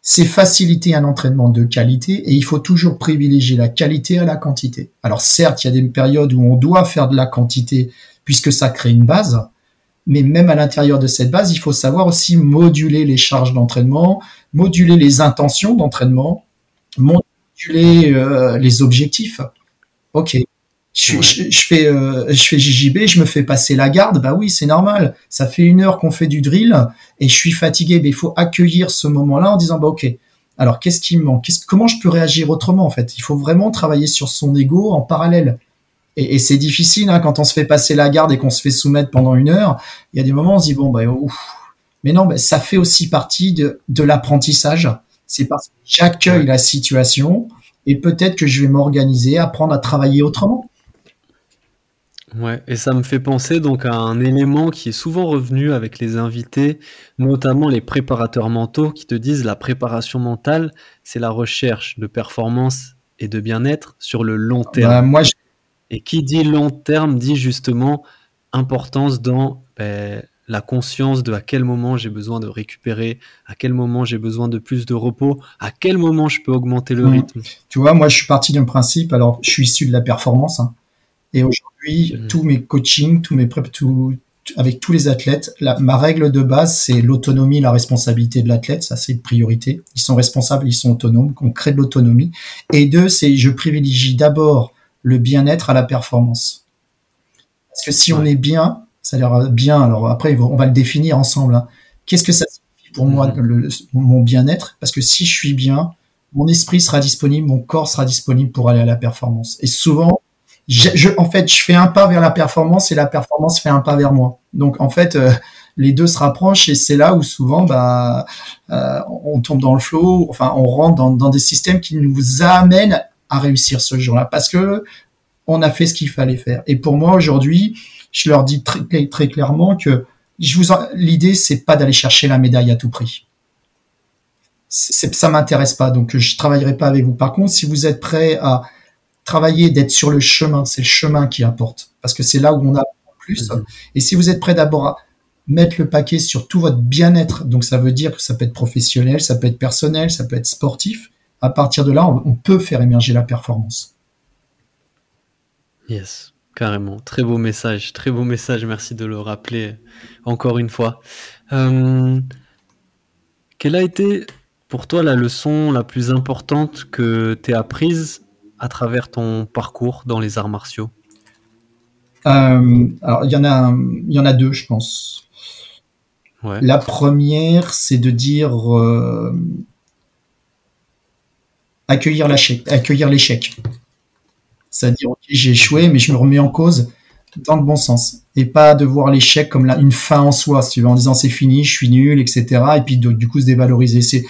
c'est faciliter un entraînement de qualité et il faut toujours privilégier la qualité à la quantité. Alors certes, il y a des périodes où on doit faire de la quantité puisque ça crée une base. Mais même à l'intérieur de cette base, il faut savoir aussi moduler les charges d'entraînement, moduler les intentions d'entraînement, moduler euh, les objectifs. Ok, je, fais euh, je fais JJB, je me fais passer la garde, bah oui, c'est normal. Ça fait une heure qu'on fait du drill et je suis fatigué, mais il faut accueillir ce moment-là en disant bah ok. Alors qu'est-ce qui me manque? Comment je peux réagir autrement en fait? Il faut vraiment travailler sur son ego en parallèle. Et, c'est difficile hein, quand on se fait passer la garde et qu'on se fait soumettre pendant une heure. Il y a des moments où on se dit bon bah ouf. Mais non, bah, ça fait aussi partie de, de l'apprentissage. C'est parce que j'accueille la situation et peut-être que je vais m'organiser, apprendre à travailler autrement. Ouais, et ça me fait penser donc à un élément qui est souvent revenu avec les invités, notamment les préparateurs mentaux qui te disent la préparation mentale, c'est la recherche de performance et de bien-être sur le long terme. Bah, moi, Et qui dit long terme dit justement importance dans ben, la conscience de à quel moment j'ai besoin de récupérer, à quel moment j'ai besoin de plus de repos, à quel moment je peux augmenter le mmh. rythme. Tu vois, moi je suis parti d'un principe, alors je suis issu de la performance, hein, et aujourd'hui, mmh. tous mes coachings, tous mes prep, tout, avec tous les athlètes, la, ma règle de base, c'est l'autonomie, la responsabilité de l'athlète. Ça, c'est une priorité. Ils sont responsables, ils sont autonomes. On crée de l'autonomie. Et deux, c'est je privilégie d'abord le bien-être à la performance. Parce que si on est bien, ça a l'air bien. Alors après, on va le définir ensemble. Hein. Qu'est-ce que ça signifie pour moi, le, mon bien-être? Parce que si je suis bien, mon esprit sera disponible, mon corps sera disponible pour aller à la performance. Et souvent, je, en fait, je fais un pas vers la performance et la performance fait un pas vers moi. Donc, en fait, euh, les deux se rapprochent et c'est là où souvent, bah, euh, on tombe dans le flow. Enfin, on rentre dans, dans des systèmes qui nous amènent à réussir ce jour-là parce que on a fait ce qu'il fallait faire. Et pour moi, aujourd'hui, je leur dis très, très clairement que je vous, l'idée, c'est pas d'aller chercher la médaille à tout prix. Ça m'intéresse pas, donc je travaillerai pas avec vous. Par contre, si vous êtes prêt à travailler, d'être sur le chemin. C'est le chemin qui apporte, parce que c'est là où on a plus. Et si vous êtes prêt d'abord à mettre le paquet sur tout votre bien-être, donc ça veut dire que ça peut être professionnel, ça peut être personnel, ça peut être sportif, à partir de là, on, peut faire émerger la performance. Yes, carrément. Très beau message, très beau message. Merci de le rappeler encore une fois. Euh, quelle a été pour toi la leçon la plus importante que tu as apprise à travers ton parcours dans les arts martiaux? Euh, Alors, il y, en a, y en a deux, je pense. La première, c'est de dire euh, accueillir l'échec. C'est-à-dire, j'ai échoué, mais je me remets en cause dans le bon sens. Et pas de voir l'échec comme une fin en soi, tu en disant c'est fini, je suis nul, etc. Et puis du coup se dévaloriser. C'est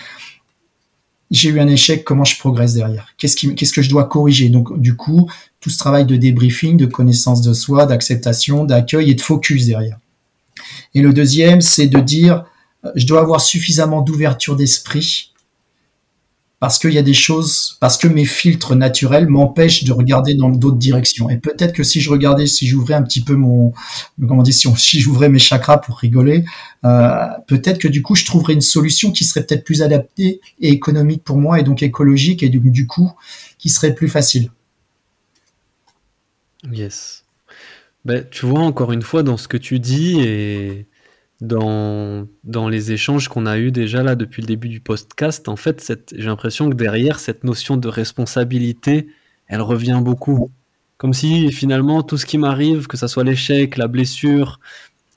j'ai eu un échec, comment je progresse derrière? Qu'est-ce que je dois corriger? Donc, du coup, tout ce travail de débriefing, de connaissance de soi, d'acceptation, d'accueil et de focus derrière. Et le deuxième, c'est de dire, je dois avoir suffisamment d'ouverture d'esprit parce qu'il y a des choses, parce que mes filtres naturels m'empêchent de regarder dans d'autres directions. Et peut-être que si je regardais, si j'ouvrais un petit peu mon, comment dire, si, j'ouvrais mes chakras pour rigoler, euh, peut-être que du coup, je trouverais une solution qui serait peut-être plus adaptée et économique pour moi, et donc écologique, et du, du coup, qui serait plus facile. Yes. Ben, tu vois, encore une fois, dans ce que tu dis, et dans, les échanges qu'on a eus déjà là depuis le début du podcast, en fait, j'ai l'impression que derrière, cette notion de responsabilité, elle revient beaucoup. Comme si finalement, tout ce qui m'arrive, que ce soit l'échec, la blessure,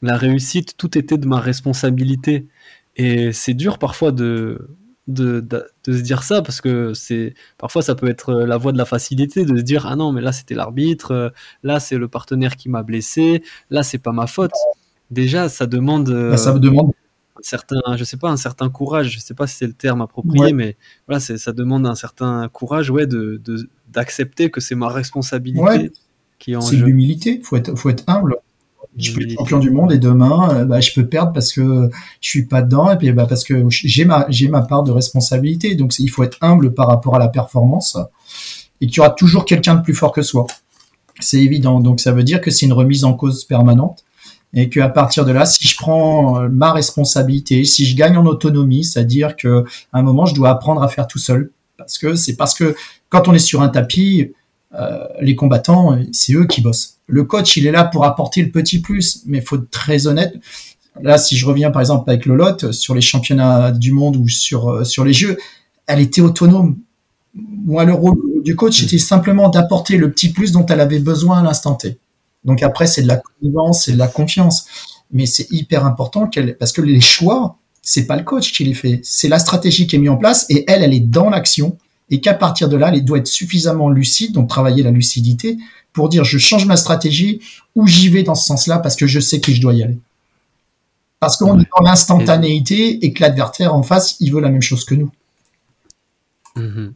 la réussite, tout était de ma responsabilité. Et c'est dur parfois de, de, de, se dire ça parce que c'est parfois ça peut être la voie de la facilité de se dire ah non mais là c'était l'arbitre là c'est le partenaire qui m'a blessé là c'est pas ma faute déjà, ça demande. Bah, ça demande. Un certain, je sais pas, un certain courage. Je sais pas si c'est le terme approprié, mais voilà, ça demande un certain courage, ouais, de d'accepter que c'est ma responsabilité qui est en C'est l'humilité. Faut être, faut être humble. Je peux être champion du monde et demain, euh, bah, je peux perdre parce que je suis pas dedans et puis bah, parce que j'ai ma j'ai ma part de responsabilité. Donc il faut être humble par rapport à la performance et qu'il y aura toujours quelqu'un de plus fort que soi. C'est évident. Donc ça veut dire que c'est une remise en cause permanente et qu'à partir de là, si je prends euh, ma responsabilité, si je gagne en autonomie, c'est-à-dire que à un moment, je dois apprendre à faire tout seul, parce que c'est parce que quand on est sur un tapis, les combattants, c'est eux qui bossent. Le coach, il est là pour apporter le petit plus, mais faut être très honnête. Là, si je reviens par exemple avec le lot sur les championnats du monde ou sur sur les jeux, elle était autonome. Moi, le rôle du coach, c'était simplement d'apporter le petit plus dont elle avait besoin à l'instant T. Donc après, c'est de la connivence, c'est de la confiance. Mais c'est hyper important qu'elle, parce que les choix, c'est pas le coach qui les fait, c'est la stratégie qui est mise en place et elle, elle est dans l'action et qu'à partir de là, elle doit être suffisamment lucide, donc travailler la lucidité pour dire je change ma stratégie ou j'y vais dans ce sens-là parce que je sais que je dois y aller. Parce qu'on est dans l'instantanéité et que l'adversaire en face, il veut la même chose que nous. Mhm.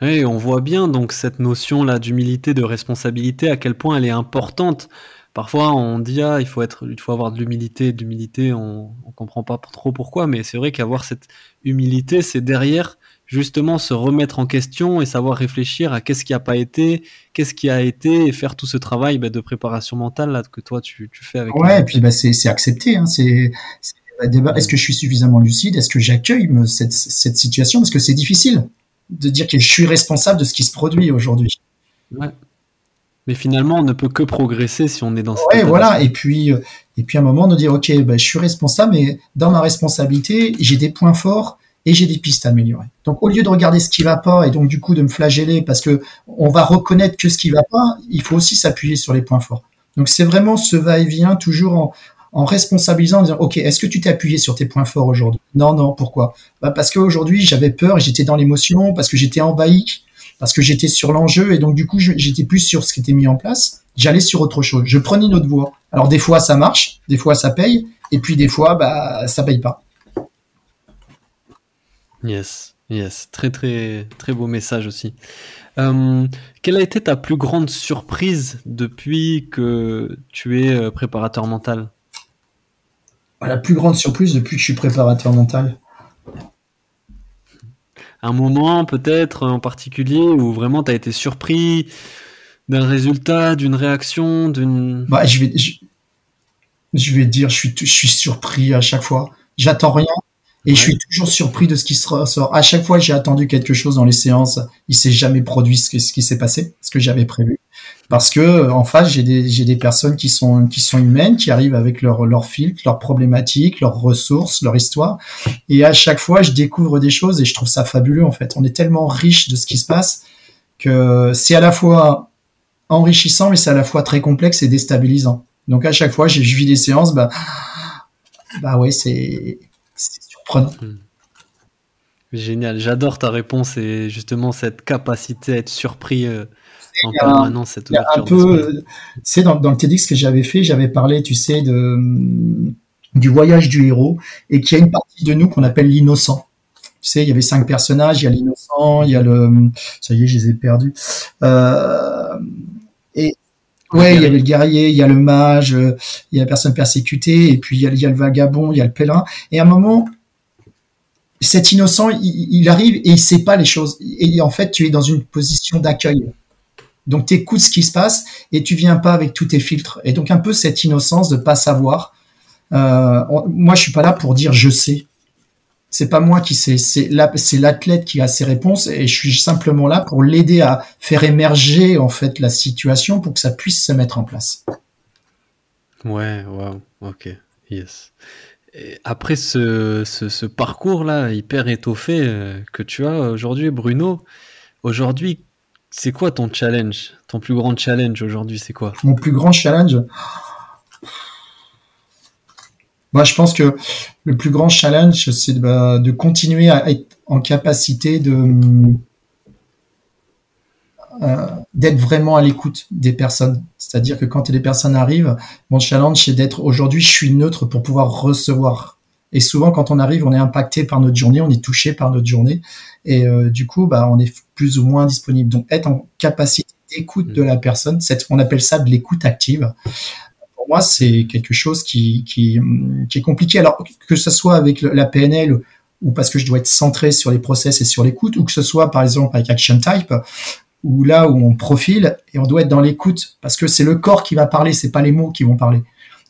Oui, on voit bien donc cette notion là d'humilité, de responsabilité, à quel point elle est importante. Parfois, on dit ah, il faut être, il faut avoir de l'humilité, de l'humilité. On, on comprend pas trop pourquoi, mais c'est vrai qu'avoir cette humilité, c'est derrière justement se remettre en question et savoir réfléchir à qu'est-ce qui a pas été, qu'est-ce qui a été, et faire tout ce travail bah, de préparation mentale là que toi tu, tu fais avec. Ouais, et puis bah, c'est accepté. Hein, c'est est-ce que je suis suffisamment lucide? Est-ce que j'accueille cette, cette situation? Parce que c'est difficile de dire que je suis responsable de ce qui se produit aujourd'hui. Ouais. Mais finalement, on ne peut que progresser si on est dans cette Ouais, voilà. Et puis, euh, et puis à un moment, de dire, ok, bah, je suis responsable, mais dans ma responsabilité, j'ai des points forts et j'ai des pistes à améliorer. Donc, au lieu de regarder ce qui va pas et donc du coup de me flageller parce que on va reconnaître que ce qui va pas, il faut aussi s'appuyer sur les points forts. Donc, c'est vraiment ce va-et-vient toujours en, en responsabilisant, en disant, OK, est-ce que tu t'es appuyé sur tes points forts aujourd'hui? Non, non, pourquoi? Bah Parce qu'aujourd'hui, j'avais peur, j'étais dans l'émotion, parce que j'étais envahi, parce que j'étais sur l'enjeu, et donc du coup, j'étais plus sur ce qui était mis en place, j'allais sur autre chose. Je prenais une autre voie. Alors des fois, ça marche, des fois, ça paye, et puis des fois, bah, ça paye pas. Yes, yes, très très très beau message aussi. Euh, quelle a été ta plus grande surprise depuis que tu es euh, préparateur mental? La plus grande surprise depuis que je suis préparateur mental Un moment peut-être en particulier où vraiment tu as été surpris d'un résultat, d'une réaction, d'une... Bah, je, vais, je, vais dire, je suis, je suis surpris à chaque fois. J'attends rien et je suis toujours surpris de ce qui se ressort. À chaque fois, j'ai attendu quelque chose dans les séances. Il s'est jamais produit ce, ce qui s'est passé, ce que j'avais prévu parce que en face j'ai des j'ai des personnes qui sont qui sont humaines qui arrivent avec leur leur filtre, leurs problématiques, leurs ressources, leur histoire et à chaque fois je découvre des choses et je trouve ça fabuleux en fait. On est tellement riche de ce qui se passe que c'est à la fois enrichissant mais c'est à la fois très complexe et déstabilisant. Donc à chaque fois je vis des séances bah bah ouais, c'est surprenant. Hmm. Génial, j'adore ta réponse et justement cette capacité à être surpris euh, en permanence cette ouverture. Un peu, c'est dans, dans le TEDx que j'avais fait, j'avais parlé, tu sais, de du voyage du héros et qu'il y a une partie de nous qu'on appelle l'innocent. Tu sais, il y avait cinq personnages, il y a l'innocent, il y a le, ça y est, je les ai perdus. Euh, et ouais, il y avait le guerrier, il y a le mage, il y a la personne persécutée, et puis il y a, il y a le vagabond, il y a le pèlerin. Et à un moment, cet innocent, il, il, arrive et il sait pas les choses. Et en fait, tu es dans une position d'accueil. Donc tu écoutes ce qui se passe et tu viens pas avec tous tes filtres. Et donc un peu cette innocence de pas savoir. Euh, moi je suis pas là pour dire je sais. C'est pas moi qui sais, c'est l'athlète qui a ses réponses et je suis simplement là pour l'aider à faire émerger en fait la situation pour que ça puisse se mettre en place. Ouais, wow, ok, yes. Après ce parcours-là hyper étoffé euh, que tu as aujourd'hui, Bruno, aujourd'hui, c'est quoi ton challenge? Ton plus grand challenge aujourd'hui, c'est quoi? Mon plus grand challenge? Moi, je pense que le plus grand challenge, c'est de, bah, continuer à être en capacité de euh, d'être vraiment à l'écoute des personnes. C'est-à-dire que quand les personnes arrivent, mon challenge, c'est d'être aujourd'hui, je suis neutre pour pouvoir recevoir. Et souvent, quand on arrive, on est impacté par notre journée, on est touché par notre journée. Et euh, du coup, bah, on est plus ou moins disponible. Donc, être en capacité d'écoute de la personne, on appelle ça de l'écoute active. Pour moi, c'est quelque chose qui, qui, qui, est compliqué. Alors, que ce soit avec la PNL ou parce que je dois être centré sur les process et sur l'écoute, ou que ce soit, par exemple, avec Action Type, ou là où on profile et on doit être dans l'écoute parce que c'est le corps qui va parler, c'est pas les mots qui vont parler.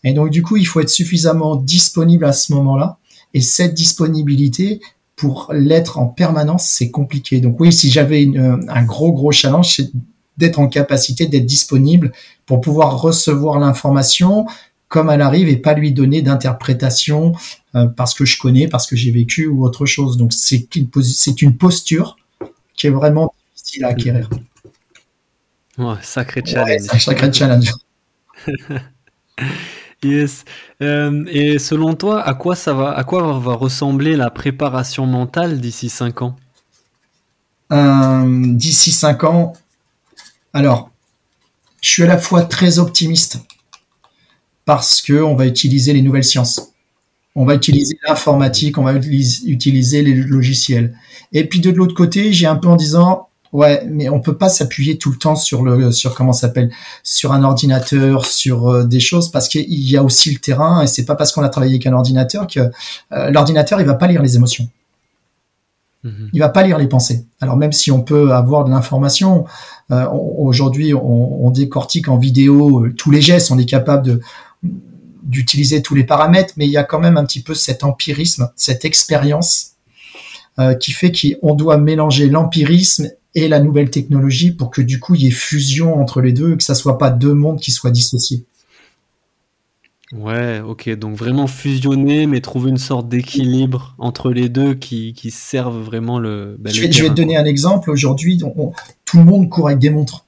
Et donc, du coup, il faut être suffisamment disponible à ce moment-là. Et cette disponibilité, pour l'être en permanence, c'est compliqué. Donc oui, si j'avais un gros gros challenge, c'est d'être en capacité d'être disponible pour pouvoir recevoir l'information comme elle arrive et pas lui donner d'interprétation euh, parce que je connais, parce que j'ai vécu ou autre chose. Donc c'est une, c'est une posture qui est vraiment difficile à acquérir. Ouais, sacré challenge. sacré challenge. yes. Euh, et selon toi, à quoi ça va, à quoi va ressembler la préparation mentale d'ici 5 ans? Euh, D'ici 5 ans, alors, je suis à la fois très optimiste parce que on va utiliser les nouvelles sciences. On va utiliser l'informatique, on va utiliser les logiciels. Et puis de l'autre côté, j'ai un peu en disant ouais, mais on peut pas s'appuyer tout le temps sur le sur comment s'appelle sur un ordinateur, sur euh, des choses parce qu'il y a aussi le terrain et c'est pas parce qu'on a travaillé avec un ordinateur que euh, l'ordinateur il va pas lire les émotions. Mhm. Il va pas lire les pensées. Alors même si on peut avoir de l'information, euh, aujourd'hui on, on, décortique en vidéo tous les gestes, on est capable de d'utiliser tous les paramètres, mais il y a quand même un petit peu cet empirisme, cette expérience qui fait qu'on doit mélanger l'empirisme et la nouvelle technologie pour que du coup il y ait fusion entre les deux et que ça soit pas deux mondes qui soient dissociés. Ouais, ok, donc vraiment fusionner, mais trouver une sorte d'équilibre entre les deux qui, qui servent vraiment le. Ben, je, vais, je, vais, te donner un exemple. Aujourd'hui, tout le monde court avec des montres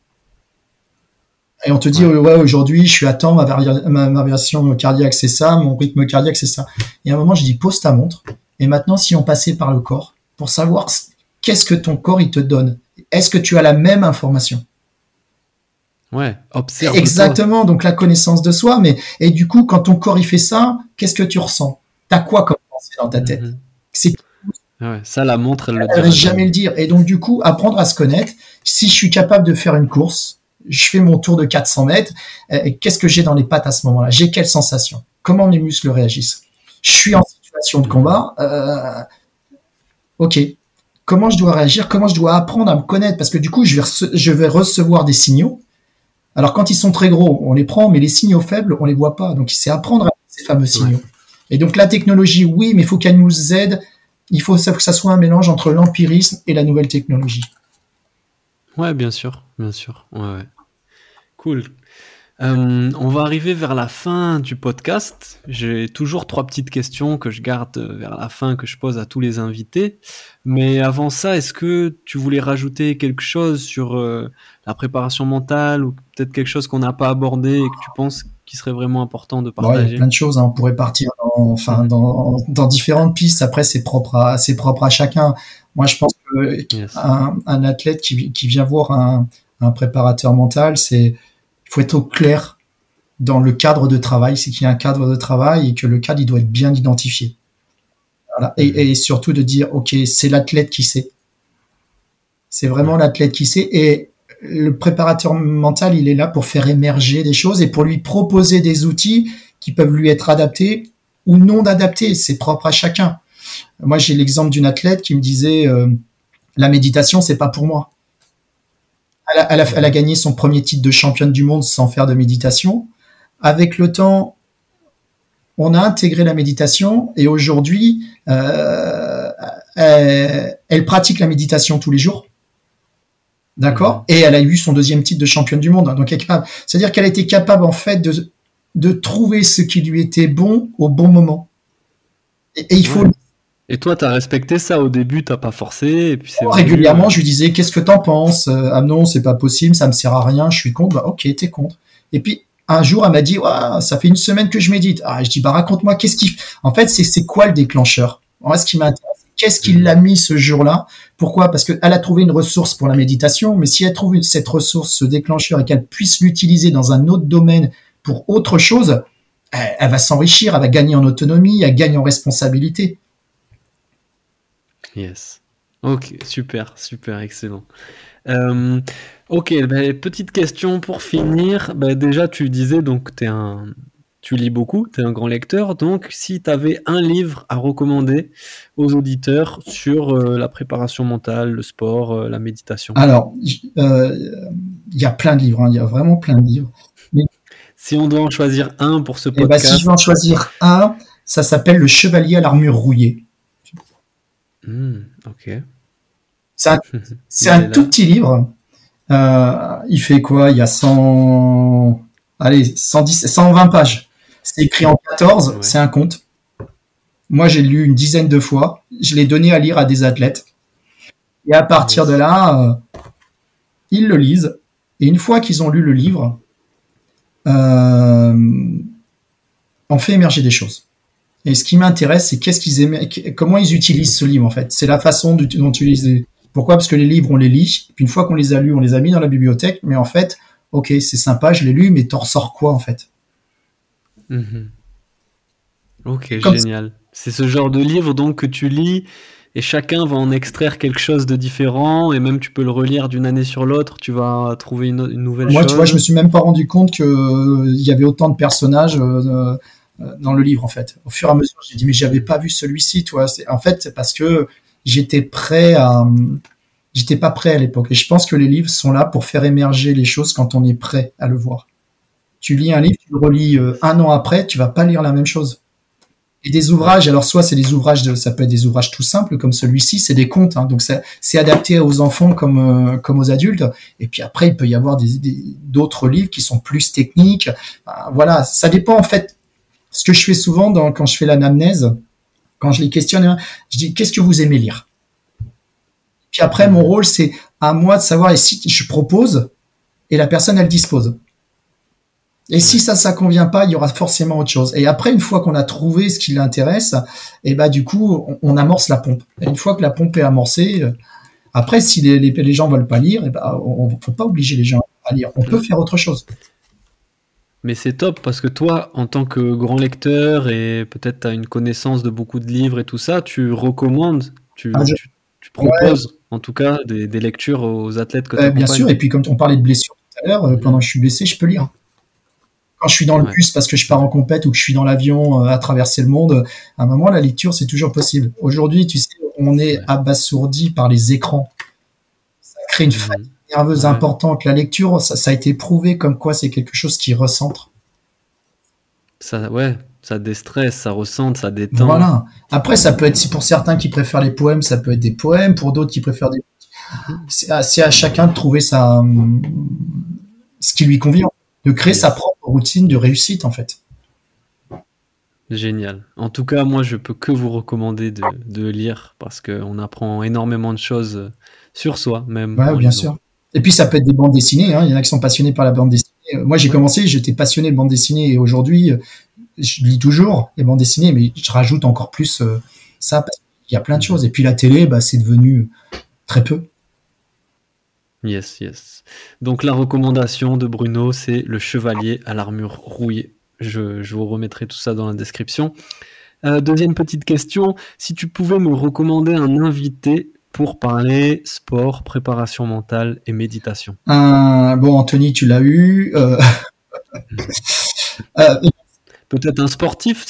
et on te dit ouais, aujourd'hui je suis à temps, ma, ma, version cardiaque c'est ça, mon rythme cardiaque c'est ça. Et à un moment je dis pose ta montre et maintenant si on passait par le corps pour savoir qu'est-ce que ton corps il te donne, est-ce que tu as la même information Ouais, observe. Exactement, donc la connaissance de soi, mais et du coup quand ton corps il fait ça, qu'est-ce que tu ressens? T'as quoi comme pensée dans ta tête? Mhm. C'est ouais, ça la montre elle, elle ne jamais le dire et donc du coup apprendre à se connaître. Si je suis capable de faire une course, je fais mon tour de 400 mètres. Euh, qu'est-ce que j'ai dans les pattes à ce moment-là? J'ai quelle sensation? Comment mes muscles réagissent? Je suis en situation de combat. Euh, ok. Comment je dois réagir Comment je dois apprendre à me connaître Parce que du coup, je vais, je vais recevoir des signaux. Alors quand ils sont très gros, on les prend, mais les signaux faibles, on les voit pas. Donc c'est apprendre à ces fameux signaux. Et donc la technologie, oui, mais il faut qu'elle nous aide. Il faut que ça soit un mélange entre l'empirisme et la nouvelle technologie. Ouais, bien sûr, bien sûr. Ouais, ouais. Cool. Euh, on va arriver vers la fin du podcast. J'ai toujours trois petites questions que je garde vers la fin, que je pose à tous les invités. Mais avant ça, est-ce que tu voulais rajouter quelque chose sur euh, la préparation mentale ou peut-être quelque chose qu'on n'a pas abordé et que tu penses qui serait vraiment important de partager Il y a plein de choses. Hein. On pourrait partir dans, enfin, dans, dans différentes pistes. Après, c'est propre à, c'est propre à chacun. Moi, je pense qu'un un athlète qui, qui, vient voir un, un préparateur mental, c'est il faut être au clair dans le cadre de travail, c'est qu'il y a un cadre de travail et que le cadre il doit être bien identifié. Voilà. Et, mm-hmm. et, surtout de dire ok, c'est l'athlète qui sait. C'est vraiment l'athlète qui sait et le préparateur mental, il est là pour faire émerger des choses et pour lui proposer des outils qui peuvent lui être adaptés ou non adaptés. C'est propre à chacun. Moi, j'ai l'exemple d'une athlète qui me disait euh, la méditation, c'est pas pour moi. Elle a, gagné son premier titre de championne du monde sans faire de méditation. Avec le temps, on a intégré la méditation et aujourd'hui, euh, elle, pratique la méditation tous les jours. D'accord? Et elle a eu son deuxième titre de championne du monde. donc, C'est-à-dire qu'elle été capable, en fait, de, de trouver ce qui lui était bon au bon moment. Et, il faut et toi, tu as respecté ça au début, t'as pas forcé. Et puis c'est régulièrement, je lui disais, qu'est-ce que t'en penses? Euh, Ah non, c'est pas possible, ça me sert à rien, je suis contre. Bah, ok, t'es contre. Et puis un jour, elle m'a dit, ça fait une semaine que je médite. Ah, je dis, bah raconte-moi, qu'est-ce qui, en fait, c'est c'est quoi le déclencheur? Moi, ce qui m'intéresse, qu'est-ce qui l'a mis ce jour-là? Pourquoi? Parce qu'elle a trouvé une ressource pour la méditation, mais si elle trouve cette ressource, ce déclencheur, et qu'elle puisse l'utiliser dans un autre domaine pour autre chose, elle, elle va s'enrichir, elle va gagner en autonomie, elle gagne en responsabilité. Yes. Ok, super, super, excellent. Euh, ok, bah, petite question pour finir. Bah, déjà, tu disais donc es un, tu lis beaucoup, tu es un grand lecteur. Donc, si tu avais un livre à recommander aux auditeurs sur euh, la préparation mentale, le sport, euh, la méditation. Alors, il y a plein de livres, hein, il y a vraiment plein de livres. Mais... Si on doit en choisir un pour ce podcast. Eh ben, si je veux en choisir un, ça s'appelle Le Chevalier à l'armure rouillée. Hmm, ok. C'est un, tout petit livre. Euh, il fait quoi? Il y a 100, allez, 110, 120 pages. C'est écrit en 14, c'est un conte. Moi, j'ai lu une dizaine de fois. Je l'ai donné à lire à des athlètes. Et à partir de là, euh, ils le lisent. Et une fois qu'ils ont lu le livre, euh, on fait émerger des choses. Et ce qui m'intéresse, c'est qu'est-ce qu'ils aiment, comment ils utilisent ce livre en fait. C'est la façon dont tu les. Pourquoi? Parce que les livres, on les lit. Puis une fois qu'on les a lus, on les a mis dans la bibliothèque. Mais en fait, ok, c'est sympa, je l'ai lu, mais t'en ressors quoi en fait? Mhm. Ok, génial. C'est ce genre de livre donc que tu lis et chacun va en extraire quelque chose de différent et même tu peux le relire d'une année sur l'autre, tu vas trouver une, nouvelle chose. Moi, tu vois, je me suis même pas rendu compte qu'il euh, y avait autant de personnages euh, euh, dans le livre en fait. Au fur et à mesure, j'ai dit mais j'avais pas vu celui-ci, toi. En fait, c'est parce que j'étais prêt à j'étais pas prêt à l'époque et je pense que les livres sont là pour faire émerger les choses quand on est prêt à le voir. Tu lis un livre, tu le relis un an après, tu vas pas lire la même chose. Et des ouvrages, alors soit c'est des ouvrages, de, ça peut être des ouvrages tout simples comme celui-ci, c'est des contes, hein, donc c'est adapté aux enfants comme euh, comme aux adultes. Et puis après, il peut y avoir des d'autres livres qui sont plus techniques. voilà, ça dépend en fait. Ce que je fais souvent quand je fais l'anamnèse, quand je les questionne, hein, je dis qu'est-ce que vous aimez lire? Puis après, mon rôle c'est à moi de savoir et si je propose et la personne elle dispose. Et si ça, ça convient pas, il y aura forcément autre chose. Et après, une fois qu'on a trouvé ce qui l'intéresse, et bah du coup, on, amorce la pompe. Et une fois que la pompe est amorcée, euh, après, si les, les, les gens veulent pas lire, et ben, on, faut pas obliger les gens à lire. On peut faire autre chose. Mais c'est top parce que toi, en tant que grand lecteur et peut-être tu as une connaissance de beaucoup de livres et tout ça, tu recommandes, tu, ah, tu, proposes en tout cas des, des, lectures aux athlètes que tu euh, Bien sûr, et puis comme on parlait de blessures tout à l'heure, euh, pendant que je suis blessé, je peux lire quand je suis dans le bus parce que je pars en compète ou que je suis dans l'avion euh, à traverser le monde, à un moment, la lecture, c'est toujours possible. Aujourd'hui, tu sais, on est abasourdi par les écrans. Ça crée une mmh. fatigue nerveuse importante. La lecture, ça, a été prouvé comme quoi c'est quelque chose qui recentre. Ça, ouais, ça déstresse, ça ressente, ça détend. Voilà. Après, ça peut être, pour certains qui préfèrent les poèmes, ça peut être des poèmes. Pour d'autres qui préfèrent des. C'est à, à, chacun de trouver sa, ce qui lui convient de créer sa propre routine de réussite en fait. Génial. En tout cas, moi, je peux que vous recommander de, lire parce qu'on apprend énormément de choses sur soi, même. Ouais, bien sûr. Et puis, ça peut être des bandes dessinées. Hein. Il y en a qui sont passionnés par la bande dessinée. Euh, moi, j'ai commencé, j'étais passionné de bande dessinée et aujourd'hui, euh, je lis toujours les bandes dessinées, mais je rajoute encore plus euh, ça parce qu'il y a plein de choses. Et puis, la télé, bah, c'est devenu très peu. Yes, yes. Donc la recommandation de Bruno, c'est le chevalier à l'armure rouillée. Je, vous remettrai tout ça dans la description. Euh, deuxième petite question, si tu pouvais me recommander un invité pour parler sport, préparation mentale et méditation. Euh, bon, Anthony, tu l'as eu. Euh, Peut-être un sportif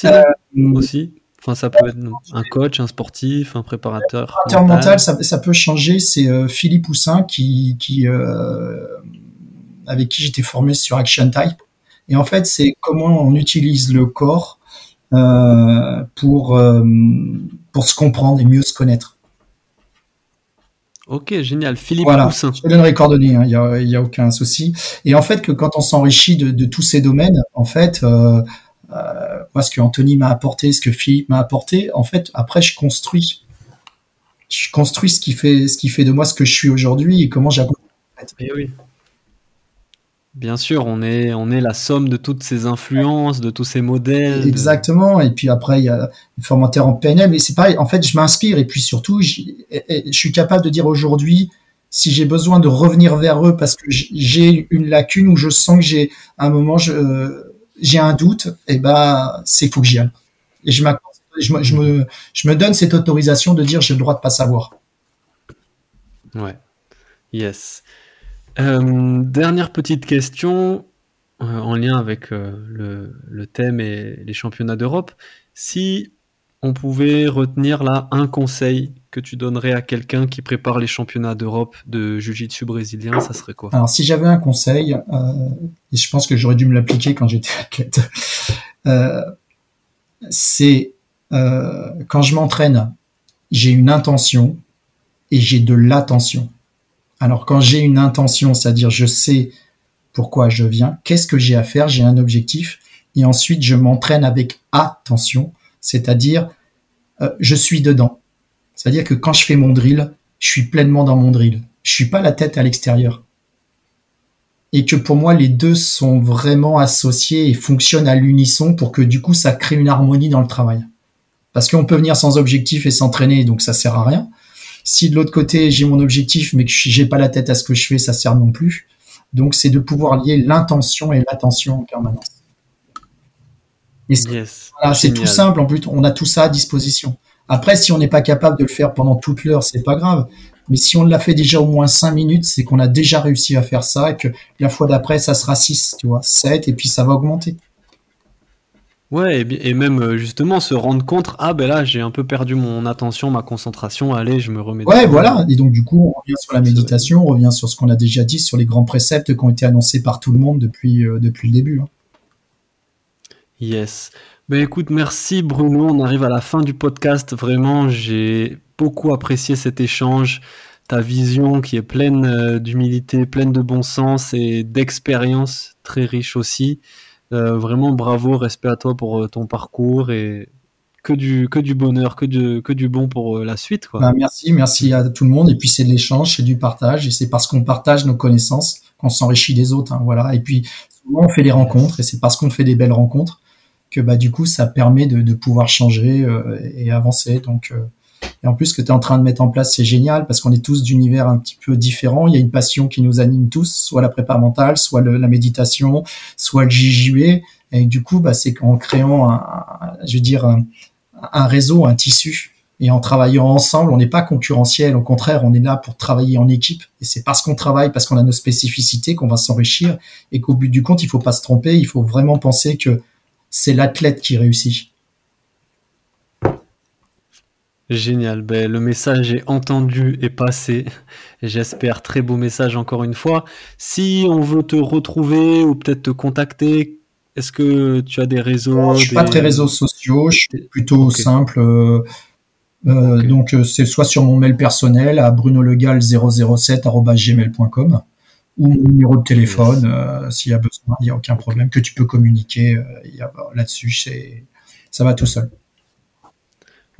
aussi Enfin, ça peut être un coach, un sportif, un préparateur. mental, mental ça, peut changer. C'est euh, Philippe Poussin qui, qui euh, avec qui j'étais formé sur Action Type. Et en fait, c'est comment on utilise le corps euh, pour pour se comprendre et mieux se connaître. Ok, génial. Philippe voilà. Poussin. Je donnerai les coordonnées, hein, il hein, n'y a, a, aucun souci. Et en fait, que quand on s'enrichit de, de, tous ces domaines, en fait, euh, moi, ce que Anthony m'a apporté, ce que Philippe m'a apporté, en fait, après, je construis. Je construis ce qui fait, ce qui fait de moi ce que je suis aujourd'hui et comment j'apprends. Eh oui. Bien sûr, on est, on est la somme de toutes ces influences, de tous ces modèles. Exactement. Et puis après, il y a le formateur en PNL. Mais c'est pareil. En fait, je m'inspire. Et puis surtout, je suis capable de dire aujourd'hui, si j'ai besoin de revenir vers eux parce que j'ai une lacune ou je sens que j'ai un moment, j'ai un doute, et eh ben c'est faut que j'y aille. Et je, je, me, je, me, je me donne cette autorisation de dire j'ai le droit de pas savoir. Ouais. Yes. Euh, dernière petite question euh, en lien avec euh, le, thème et les championnats d'Europe. Si on pouvait retenir là un conseil que tu donnerais à quelqu'un qui prépare les championnats d'Europe de Jiu-Jitsu brésilien, ça serait quoi? Alors si j'avais un conseil, et je pense que j'aurais dû me l'appliquer quand j'étais athlète, c'est quand je m'entraîne, j'ai une intention et j'ai de l'attention. Alors quand j'ai une intention, c'est-à-dire je sais pourquoi je viens, qu'est-ce que j'ai à faire, j'ai un objectif, et ensuite je m'entraîne avec attention, c'est-à-dire euh, je suis dedans. C'est-à-dire que quand je fais mon drill, je suis pleinement dans mon drill. Je suis pas la tête à l'extérieur. Et que pour moi, les deux sont vraiment associés et fonctionnent à l'unisson pour que du coup, ça crée une harmonie dans le travail. Parce qu'on peut venir sans objectif et s'entraîner, donc ça sert à rien. Si de l'autre côté, j'ai mon objectif, mais que j'ai pas la tête à ce que je fais, ça sert non plus. Donc, c'est de pouvoir lier l'intention et l'attention en permanence. c'est tout simple. En plus, on a tout ça à disposition. Après, si on n'est pas capable de le faire pendant toute l'heure, c'est pas grave. Mais si on l'a fait déjà au moins 5 minutes, c'est qu'on a déjà réussi à faire ça et que la fois d'après, ça sera 6, tu vois, 7 et puis ça va augmenter. Ouais, et, même euh, justement se rendre compte, ah ben là j'ai un peu perdu mon attention, ma concentration, allez, je me remets. Ouais, voilà. Et donc du coup, on revient sur la méditation, on revient sur ce qu'on a déjà dit, sur les grands préceptes qui ont été annoncés par tout le monde depuis, euh, depuis le début. Hein. Yes. Ben écoute, merci Bruno, on arrive à la fin du podcast. Vraiment, j'ai beaucoup apprécié cet échange, ta vision qui est pleine euh, d'humilité, pleine de bon sens et d'expérience, très riche aussi. Euh, vraiment bravo, respect à toi pour euh, ton parcours et que du, bonheur, que du, bon pour euh, la suite. Bah, merci, merci à tout le monde. Et puis c'est de l'échange, c'est du partage. Et c'est parce qu'on partage nos connaissances qu'on s'enrichit des autres. Hein, voilà. Et puis souvent on fait des rencontres et c'est parce qu'on fait des belles rencontres que bah, du coup ça permet de, de pouvoir changer et avancer. Donc et en plus, ce que tu es en train de mettre en place, c'est génial parce qu'on est tous d'univers un petit peu différents. Il y a une passion qui nous anime tous, soit la prépa mentale, soit la méditation, soit le JJB. Et du coup, bah, c'est en créant, un, je veux dire, un, réseau, un tissu. Et en travaillant ensemble, on n'est pas concurrentiel. Au contraire, on est là pour travailler en équipe. Et c'est parce qu'on travaille, parce qu'on a nos spécificités, qu'on va s'enrichir. Et qu'au but du compte, il faut pas se tromper. Il faut vraiment penser que c'est l'athlète qui réussit Génial, ben, le message est entendu et passé. J'espère très beau message encore une fois. Si on veut te retrouver ou peut-être te contacter, est-ce que tu as des réseaux Je suis pas très réseaux sociaux, je suis plutôt simple. Euh, euh, donc euh, c'est soit sur mon mail personnel à brunolegal007@gmail.com ou mon numéro de téléphone s'il y a besoin, il n'y a aucun problème que tu peux communiquer là-dessus, ça va tout seul.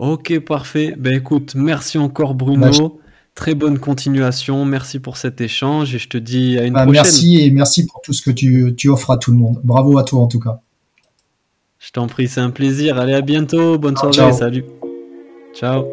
Ok, parfait. Ben écoute, merci encore Bruno. Bah, Très bonne continuation. Merci pour cet échange et je te dis à une bah, prochaine. Merci et merci pour tout ce que tu, tu, offres à tout le monde. Bravo à toi en tout cas. Je t'en prie, c'est un plaisir. Allez, à bientôt. Bonne soirée. Salut. Ciao.